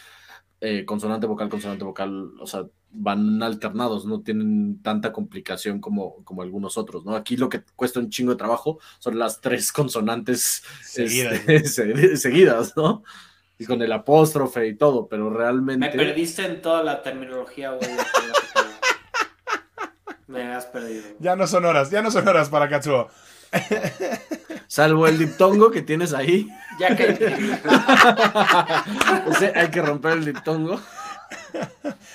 eh, consonante vocal, consonante vocal, o sea, van alternados, no tienen tanta complicación como, como algunos otros, ¿no? Aquí lo que cuesta un chingo de trabajo son las tres consonantes seguidas, (laughs) este, seguidas ¿no? Y con el apóstrofe y todo, pero realmente... Me perdiste en toda la terminología, güey. Me has perdido. Ya no son horas, ya no son horas para Katsuo. Salvo el diptongo que tienes ahí. Ya que. (laughs) hay que romper el diptongo.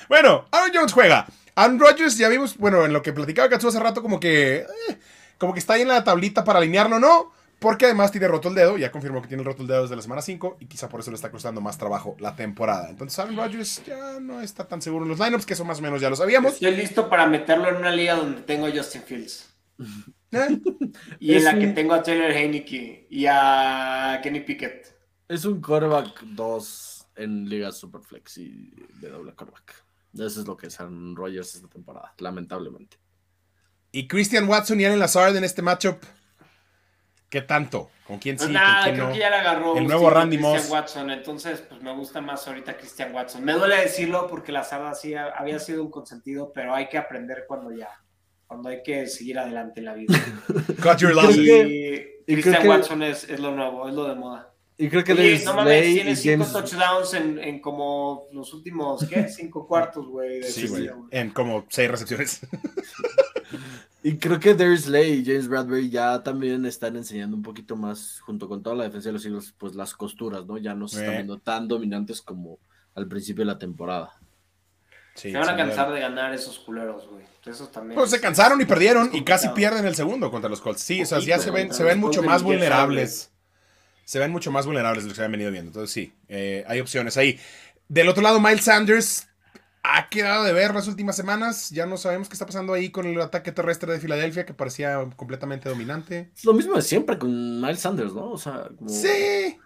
Bueno, Aaron Jones juega. Aaron Rodgers, ya vimos, bueno, en lo que platicaba Katsu hace rato, como que. Eh, como que está ahí en la tablita para alinearlo, ¿no? Porque además tiene roto el dedo, ya confirmó que tiene roto el dedo desde la semana 5 y quizá por eso le está costando más trabajo la temporada. Entonces Aaron Rodgers ya no está tan seguro en los lineups, que eso más o menos ya lo sabíamos. Estoy listo para meterlo en una liga donde tengo a Justin Fields. (laughs) y en la que tengo a Taylor Heineke y a Kenny Pickett. Es un quarterback 2 en Liga Superflex y de doble quarterback. Eso es lo que es Aaron Rodgers esta temporada, lamentablemente. Y Christian Watson y Allen Lazard en este matchup. ¿Qué tanto? ¿Con quién pues sí? nada, creo que ya le agarró. El nuevo Randy Christian Watson, entonces pues me gusta más ahorita Christian Watson. Me duele decirlo porque Lazard sí había sido un consentido, pero hay que aprender cuando ya cuando hay que seguir adelante en la vida. (laughs) Cut your Y, Christian Watson es, es, lo nuevo, es lo de moda. Y creo que Oye, no mames, tiene cinco touchdowns en, en, como los últimos, ¿qué? (laughs) Cinco cuartos, güey. Sí, güey. En como seis recepciones. (laughs) y creo que Darius Slay y James Bradbury ya también están enseñando un poquito más, junto con toda la defensa de los Eagles, pues las costuras, ¿no? Ya no se están viendo tan dominantes como al principio de la temporada. Se van a cansar de ganar esos culeros, güey. Pues se cansaron y perdieron y casi pierden el segundo contra los Colts. Sí, o sea, ya se ven, se ven mucho más vulnerables. Se ven mucho más vulnerables de lo que se han venido viendo. Entonces sí, eh, hay opciones ahí. Del otro lado, Miles Sanders ha quedado de ver las últimas semanas. Ya no sabemos qué está pasando ahí con el ataque terrestre de Filadelfia, que parecía completamente dominante. lo mismo de siempre con Miles Sanders, ¿no? O sea, Sí.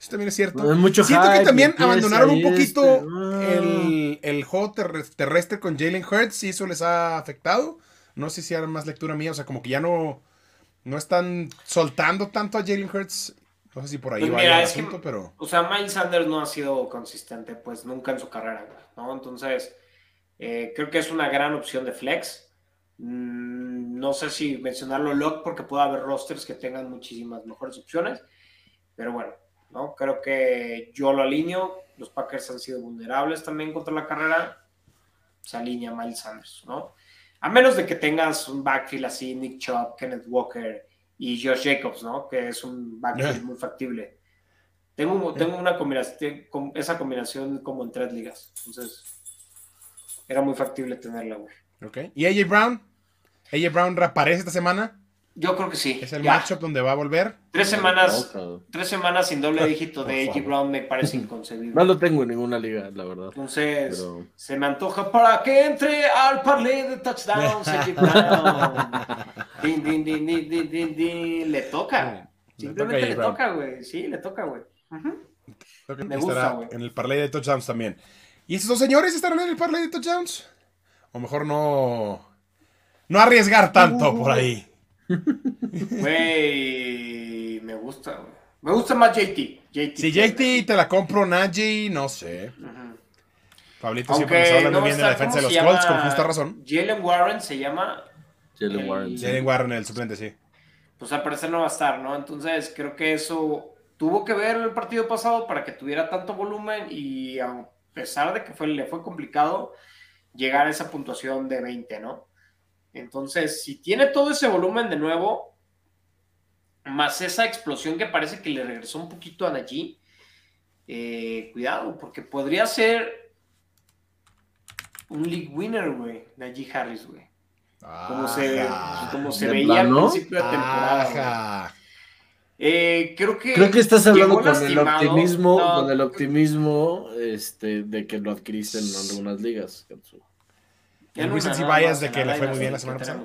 Eso también es cierto. mucho Siento que también abandonaron un poquito este, ah. el, juego terrestre con Jalen Hurts y eso les ha afectado. No sé si era más lectura mía, o sea, como que ya no, no están soltando tanto a Jalen Hurts. No sé si por ahí pues va el asunto, pero. O sea, Miles Sanders no ha sido consistente, pues nunca en su carrera, ¿no? Entonces, eh, creo que es una gran opción de flex. Mm, no sé si mencionarlo lock porque puede haber rosters que tengan muchísimas mejores opciones, pero bueno, ¿no? Creo que yo lo alineo. Los Packers han sido vulnerables también contra la carrera. Se alinea Miles Sanders, ¿no? A menos de que tengas un backfield así, Nick Chubb, Kenneth Walker y Josh Jacobs, ¿no? Que es un backfield muy factible. Tengo, tengo una combinación, esa combinación como en tres ligas. Entonces, era muy factible tenerla, güey. Ok. ¿Y AJ Brown? ¿AJ Brown reaparece esta semana? Yo creo que sí. Es el matchup donde va a volver. Tres semanas, tres semanas sin doble dígito de AJ Brown me parece inconcebible. No lo tengo en ninguna liga, la verdad. Entonces, se me antoja para que entre al parlay de touchdowns AJ Brown. (laughs) din, din, din, din, din, din, Le toca. Simplemente le toca, güey. Sí, le toca, güey. Me gusta, güey. En el parlay de touchdowns también. ¿Y esos dos señores estarán en el parlay de touchdowns? O mejor no. No arriesgar tanto por ahí. Güey, me gusta, Me gusta más JT. si JT te la compro, Najee, no sé. Pablito siempre nos habla muy bien de la defensa de los Colts, con justa razón. Jalen Warren se llama. Jalen Warren. Jalen Warren, el suplente, sí. Pues al parecer no va a estar, ¿no? Entonces creo que eso tuvo que ver el partido pasado para que tuviera tanto volumen y a pesar de que fue, le fue complicado llegar a esa puntuación de 20, ¿no? Entonces, si tiene todo ese volumen de nuevo, más esa explosión que parece que le regresó un poquito a Najee, eh, cuidado, porque podría ser un league winner, güey, Najee Harris, güey. Como se, como se veía al principio de temporada. Eh, creo que creo que estás hablando con el optimismo, con el optimismo este, de que lo adquiriste en algunas ligas. El recency bias de que le fue muy bien la semana pasada.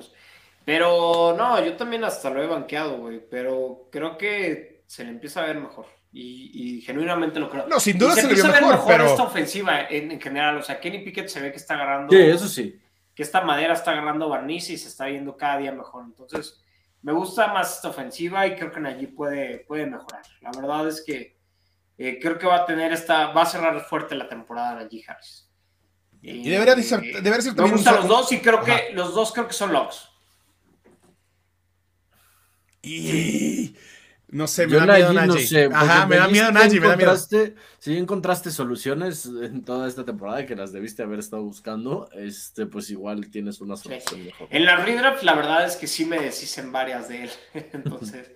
Pero no, yo también hasta lo he banqueado, güey. Pero creo que se le empieza a ver mejor. Y, genuinamente lo creo. No, sin duda se, le vio mejor, mejor pero... esta ofensiva en, general. O sea, Kenny Pickett se ve que está agarrando. Sí, eso sí. Que esta madera está agarrando barniz y se está viendo cada día mejor. Entonces, me gusta más esta ofensiva y creo que allí puede, puede mejorar. La verdad es que eh, creo que va a tener esta, va a cerrar fuerte la temporada Najee Harris. Y, debería, ser, debería ser también. Me gustan los dos y creo que los dos creo que son locks. Y no sé, me da miedo No sé, Ajá, me da miedo Najee, me da miedo. Si encontraste soluciones en toda esta temporada que las debiste haber estado buscando, este, pues igual tienes una solución mejor. En la redraft, la verdad es que sí me deshicen varias de él. (laughs) Entonces,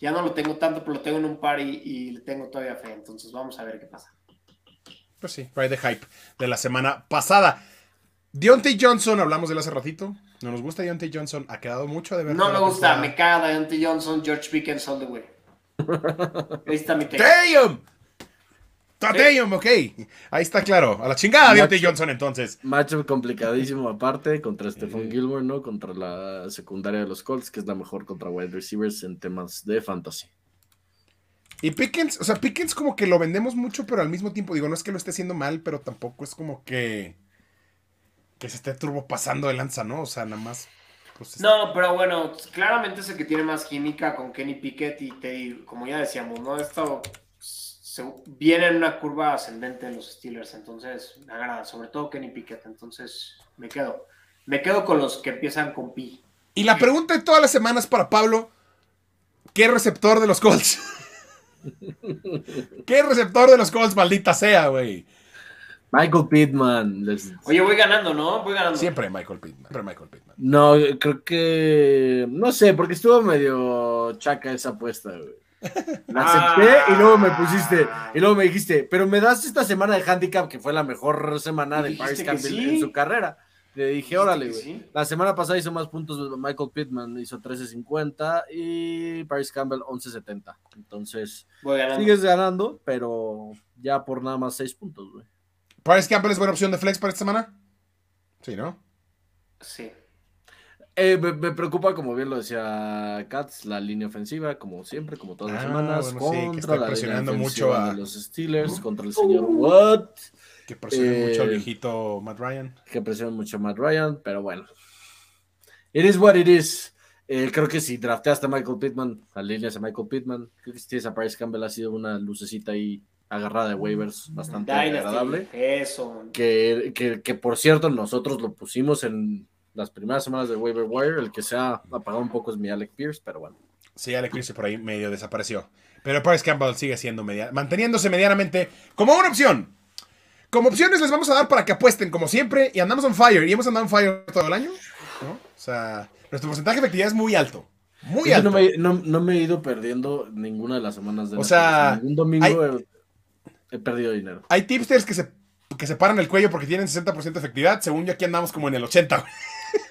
ya no lo tengo tanto, pero lo tengo en un par y, le tengo todavía fe. Entonces, vamos a ver qué pasa. Pues sí, de hype de la semana pasada. Deontay Johnson, hablamos de él hace ratito. No nos gusta Deontay Johnson. Ha quedado mucho de ver. No me gusta, me caga Deontay Johnson, George Pickens all the way. Ahí está mi tema. ¡Damn! Damn, ok. Ahí está claro. A la chingada Deontay Johnson entonces. Macho complicadísimo aparte contra Stephon Gilmore, ¿no? Contra la secundaria de los Colts, que es la mejor contra wide receivers en temas de fantasy. Y Pickens, o sea, Pickens como que lo vendemos mucho, pero al mismo tiempo, digo, no es que lo esté haciendo mal, pero tampoco es como que que se esté turbo pasando de lanza, ¿no? O sea, nada más. Pues, no, pero bueno, claramente es el que tiene más química con Kenny Pickett y te, como ya decíamos, ¿no? Esto se, viene en una curva ascendente en los Steelers, entonces me agrada, sobre todo Kenny Pickett, entonces me quedo. Me quedo con los que empiezan con Pi. Y la pregunta de todas las semanas para Pablo, ¿qué receptor de los Colts? (laughs) ¿Qué receptor de los Colts, maldita sea, güey? Michael Pittman. Oye, voy ganando, ¿no? Voy ganando. Siempre Michael Pittman. Siempre Michael Pittman. No, creo que. No sé, porque estuvo medio chaca esa apuesta, güey. La acepté y luego me pusiste, y luego me dijiste, pero me das esta semana de handicap que fue la mejor semana de Paris Campbell en su carrera. Le dije, órale, güey. La semana pasada hizo más puntos Michael Pittman, hizo 13.50 y Paris Campbell 11.70. Entonces, sigues ganando, pero ya por nada más 6 puntos, güey. ¿Paris Campbell es buena opción de flex para esta semana? Sí, ¿no? Sí. Eh, me, preocupa, como bien lo decía Katz, la línea ofensiva, como siempre, como todas las ah, semanas, contra la presionando mucho a los Steelers, contra el señor Watt. Que presiona mucho al eh, viejito Matt Ryan. Que presiona mucho a Matt Ryan, pero bueno. It is what it is. Eh, creo que si drafteaste a Michael Pittman, alineas a Michael Pittman, creo que si tienes a Paris Campbell ha sido una lucecita ahí agarrada de waivers bastante agradable. Eso. Que, que, por cierto, nosotros lo pusimos en las primeras semanas de waiver wire. El que se ha apagado un poco es mi Alec Pierce, pero bueno. Sí, Alec Pierce por ahí medio desapareció. Pero Paris Campbell sigue siendo media, manteniéndose medianamente como una opción. Como opciones les vamos a dar para que apuesten como siempre y andamos on fire. Y hemos andado on fire todo el año. O sea, nuestro porcentaje de efectividad es muy alto. Muy alto. No me, he ido perdiendo ninguna de las semanas de O sea, un domingo he perdido dinero. Hay tipsters que se, que se paran el cuello porque tienen 60% de efectividad. Según yo, aquí andamos como en el 80%.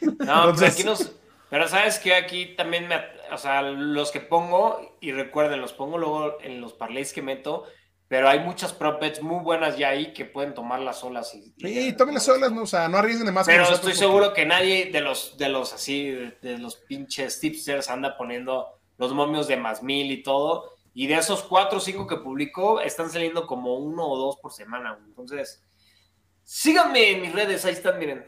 No, pero aquí nos. Pero sabes que aquí también me. O sea, los que pongo, y recuerden, los pongo luego en los parlays que meto. Pero hay muchas prop muy buenas ya ahí que pueden tomar las olas. Y, sí, tomen las olas, no, o sea, no arriesguen de más. Pero estoy seguro que nadie de los, de los así, de los pinches tipsters anda poniendo los momios de más mil y todo. Y de esos cuatro o cinco que publicó, están saliendo como uno o dos por semana. Entonces, síganme en mis redes, ahí están, miren.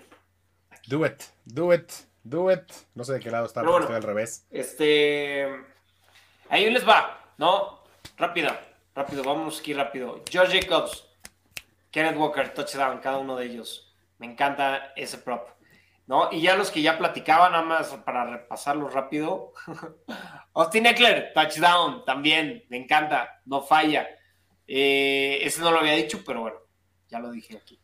Do it, do it, do it. No sé de qué lado está, pero estoy al revés. Este. Ahí les va, ¿no? Rápido, rápido, vamos aquí rápido. George Jacobs, Kenneth Walker, touchdown, cada uno de ellos. Me encanta ese prop. ¿no? Y ya los que ya platicaban, nada más para repasarlo rápido. (laughs) Austin Eckler, touchdown, también, me encanta, no falla. Eh, ese no lo había dicho, pero bueno, ya lo dije aquí.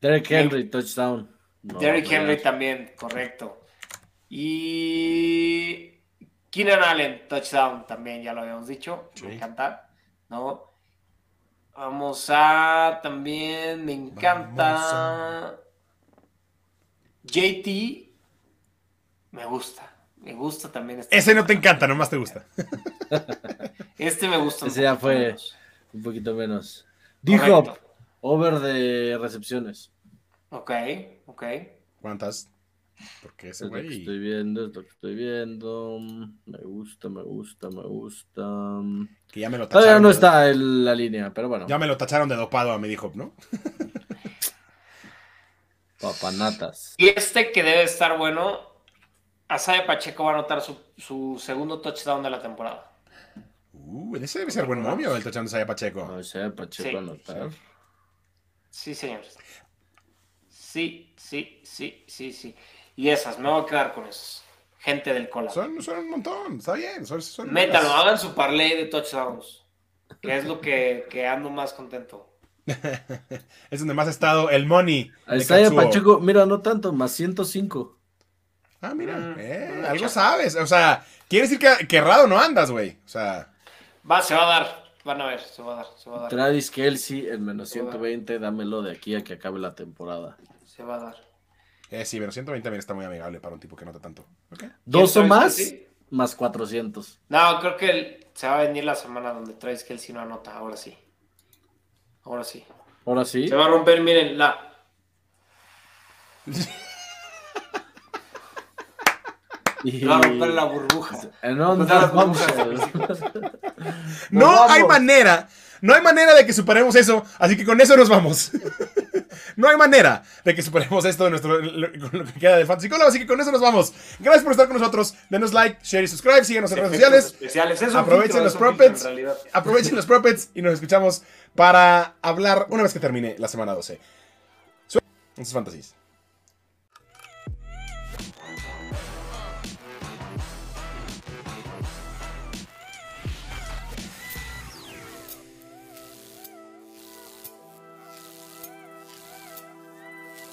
Derek Henry, touchdown. Derek Henry también, correcto. Y Keenan Allen, touchdown, también ya lo habíamos dicho, me encanta, ¿no? Vamos a también, me encanta. JT me gusta. Me gusta también este. Ese no te encanta, nomás te gusta. (laughs) este me gusta. Ese ya fue un poquito menos. Dijo over de recepciones. Ok, ok. ¿Cuántas? Porque ese güey. Es lo que estoy viendo, es lo que estoy viendo. Me gusta, me gusta, me gusta. Que ya me lo tacharon. Todavía no está en la línea, pero bueno. Ya me lo tacharon de dopado a mi dijo, ¿no? (laughs) Papanatas. Y este que debe estar bueno, Asaya Pacheco va a anotar su, segundo touchdown de la temporada. Uh, ese debe ser buen momio el touchdown de Asaya Pacheco. Asaya Pacheco sí, anotar. Sí, señores. Sí, sí, sí, sí, sí. Y esas, me voy a quedar con esos. Gente del cola. Son, un montón, está bien. Son, Métalo, hagan su parlay de touchdowns. Que es lo que, que ando más contento. (laughs) es donde más ha estado el money. Isaiah Pacheco, mira, no tanto, más 105. Ah, mira, mm, eh, algo sabes. O sea, quiere decir que, que errado no andas, güey. O sea. Va, se va a dar. Van a ver, se va a dar, se va a dar. Travis Kelsey, el menos 120, dámelo de aquí a que acabe la temporada. Se va a dar. Eh, sí, menos 120 también está muy amigable para un tipo que nota tanto. ¿Dos o más? Más 400. No, creo que se va a venir la semana donde Travis Kelsey no anota, ahora sí. Ahora sí. Ahora sí. Se va a romper, miren, la. (laughs) y... Va a romper la burbuja. No, no (laughs) hay manera. No hay manera de que superemos eso, así que con eso nos vamos. (laughs) no hay manera de que superemos esto de nuestro lo que queda de Fantasy así que con eso nos vamos. Gracias por estar con nosotros. Denos like, share y subscribe. Síguenos en redes sociales. aprovechen los propets. Aprovechen los propets y nos escuchamos para hablar una vez que termine la semana 12. Sus fantasies.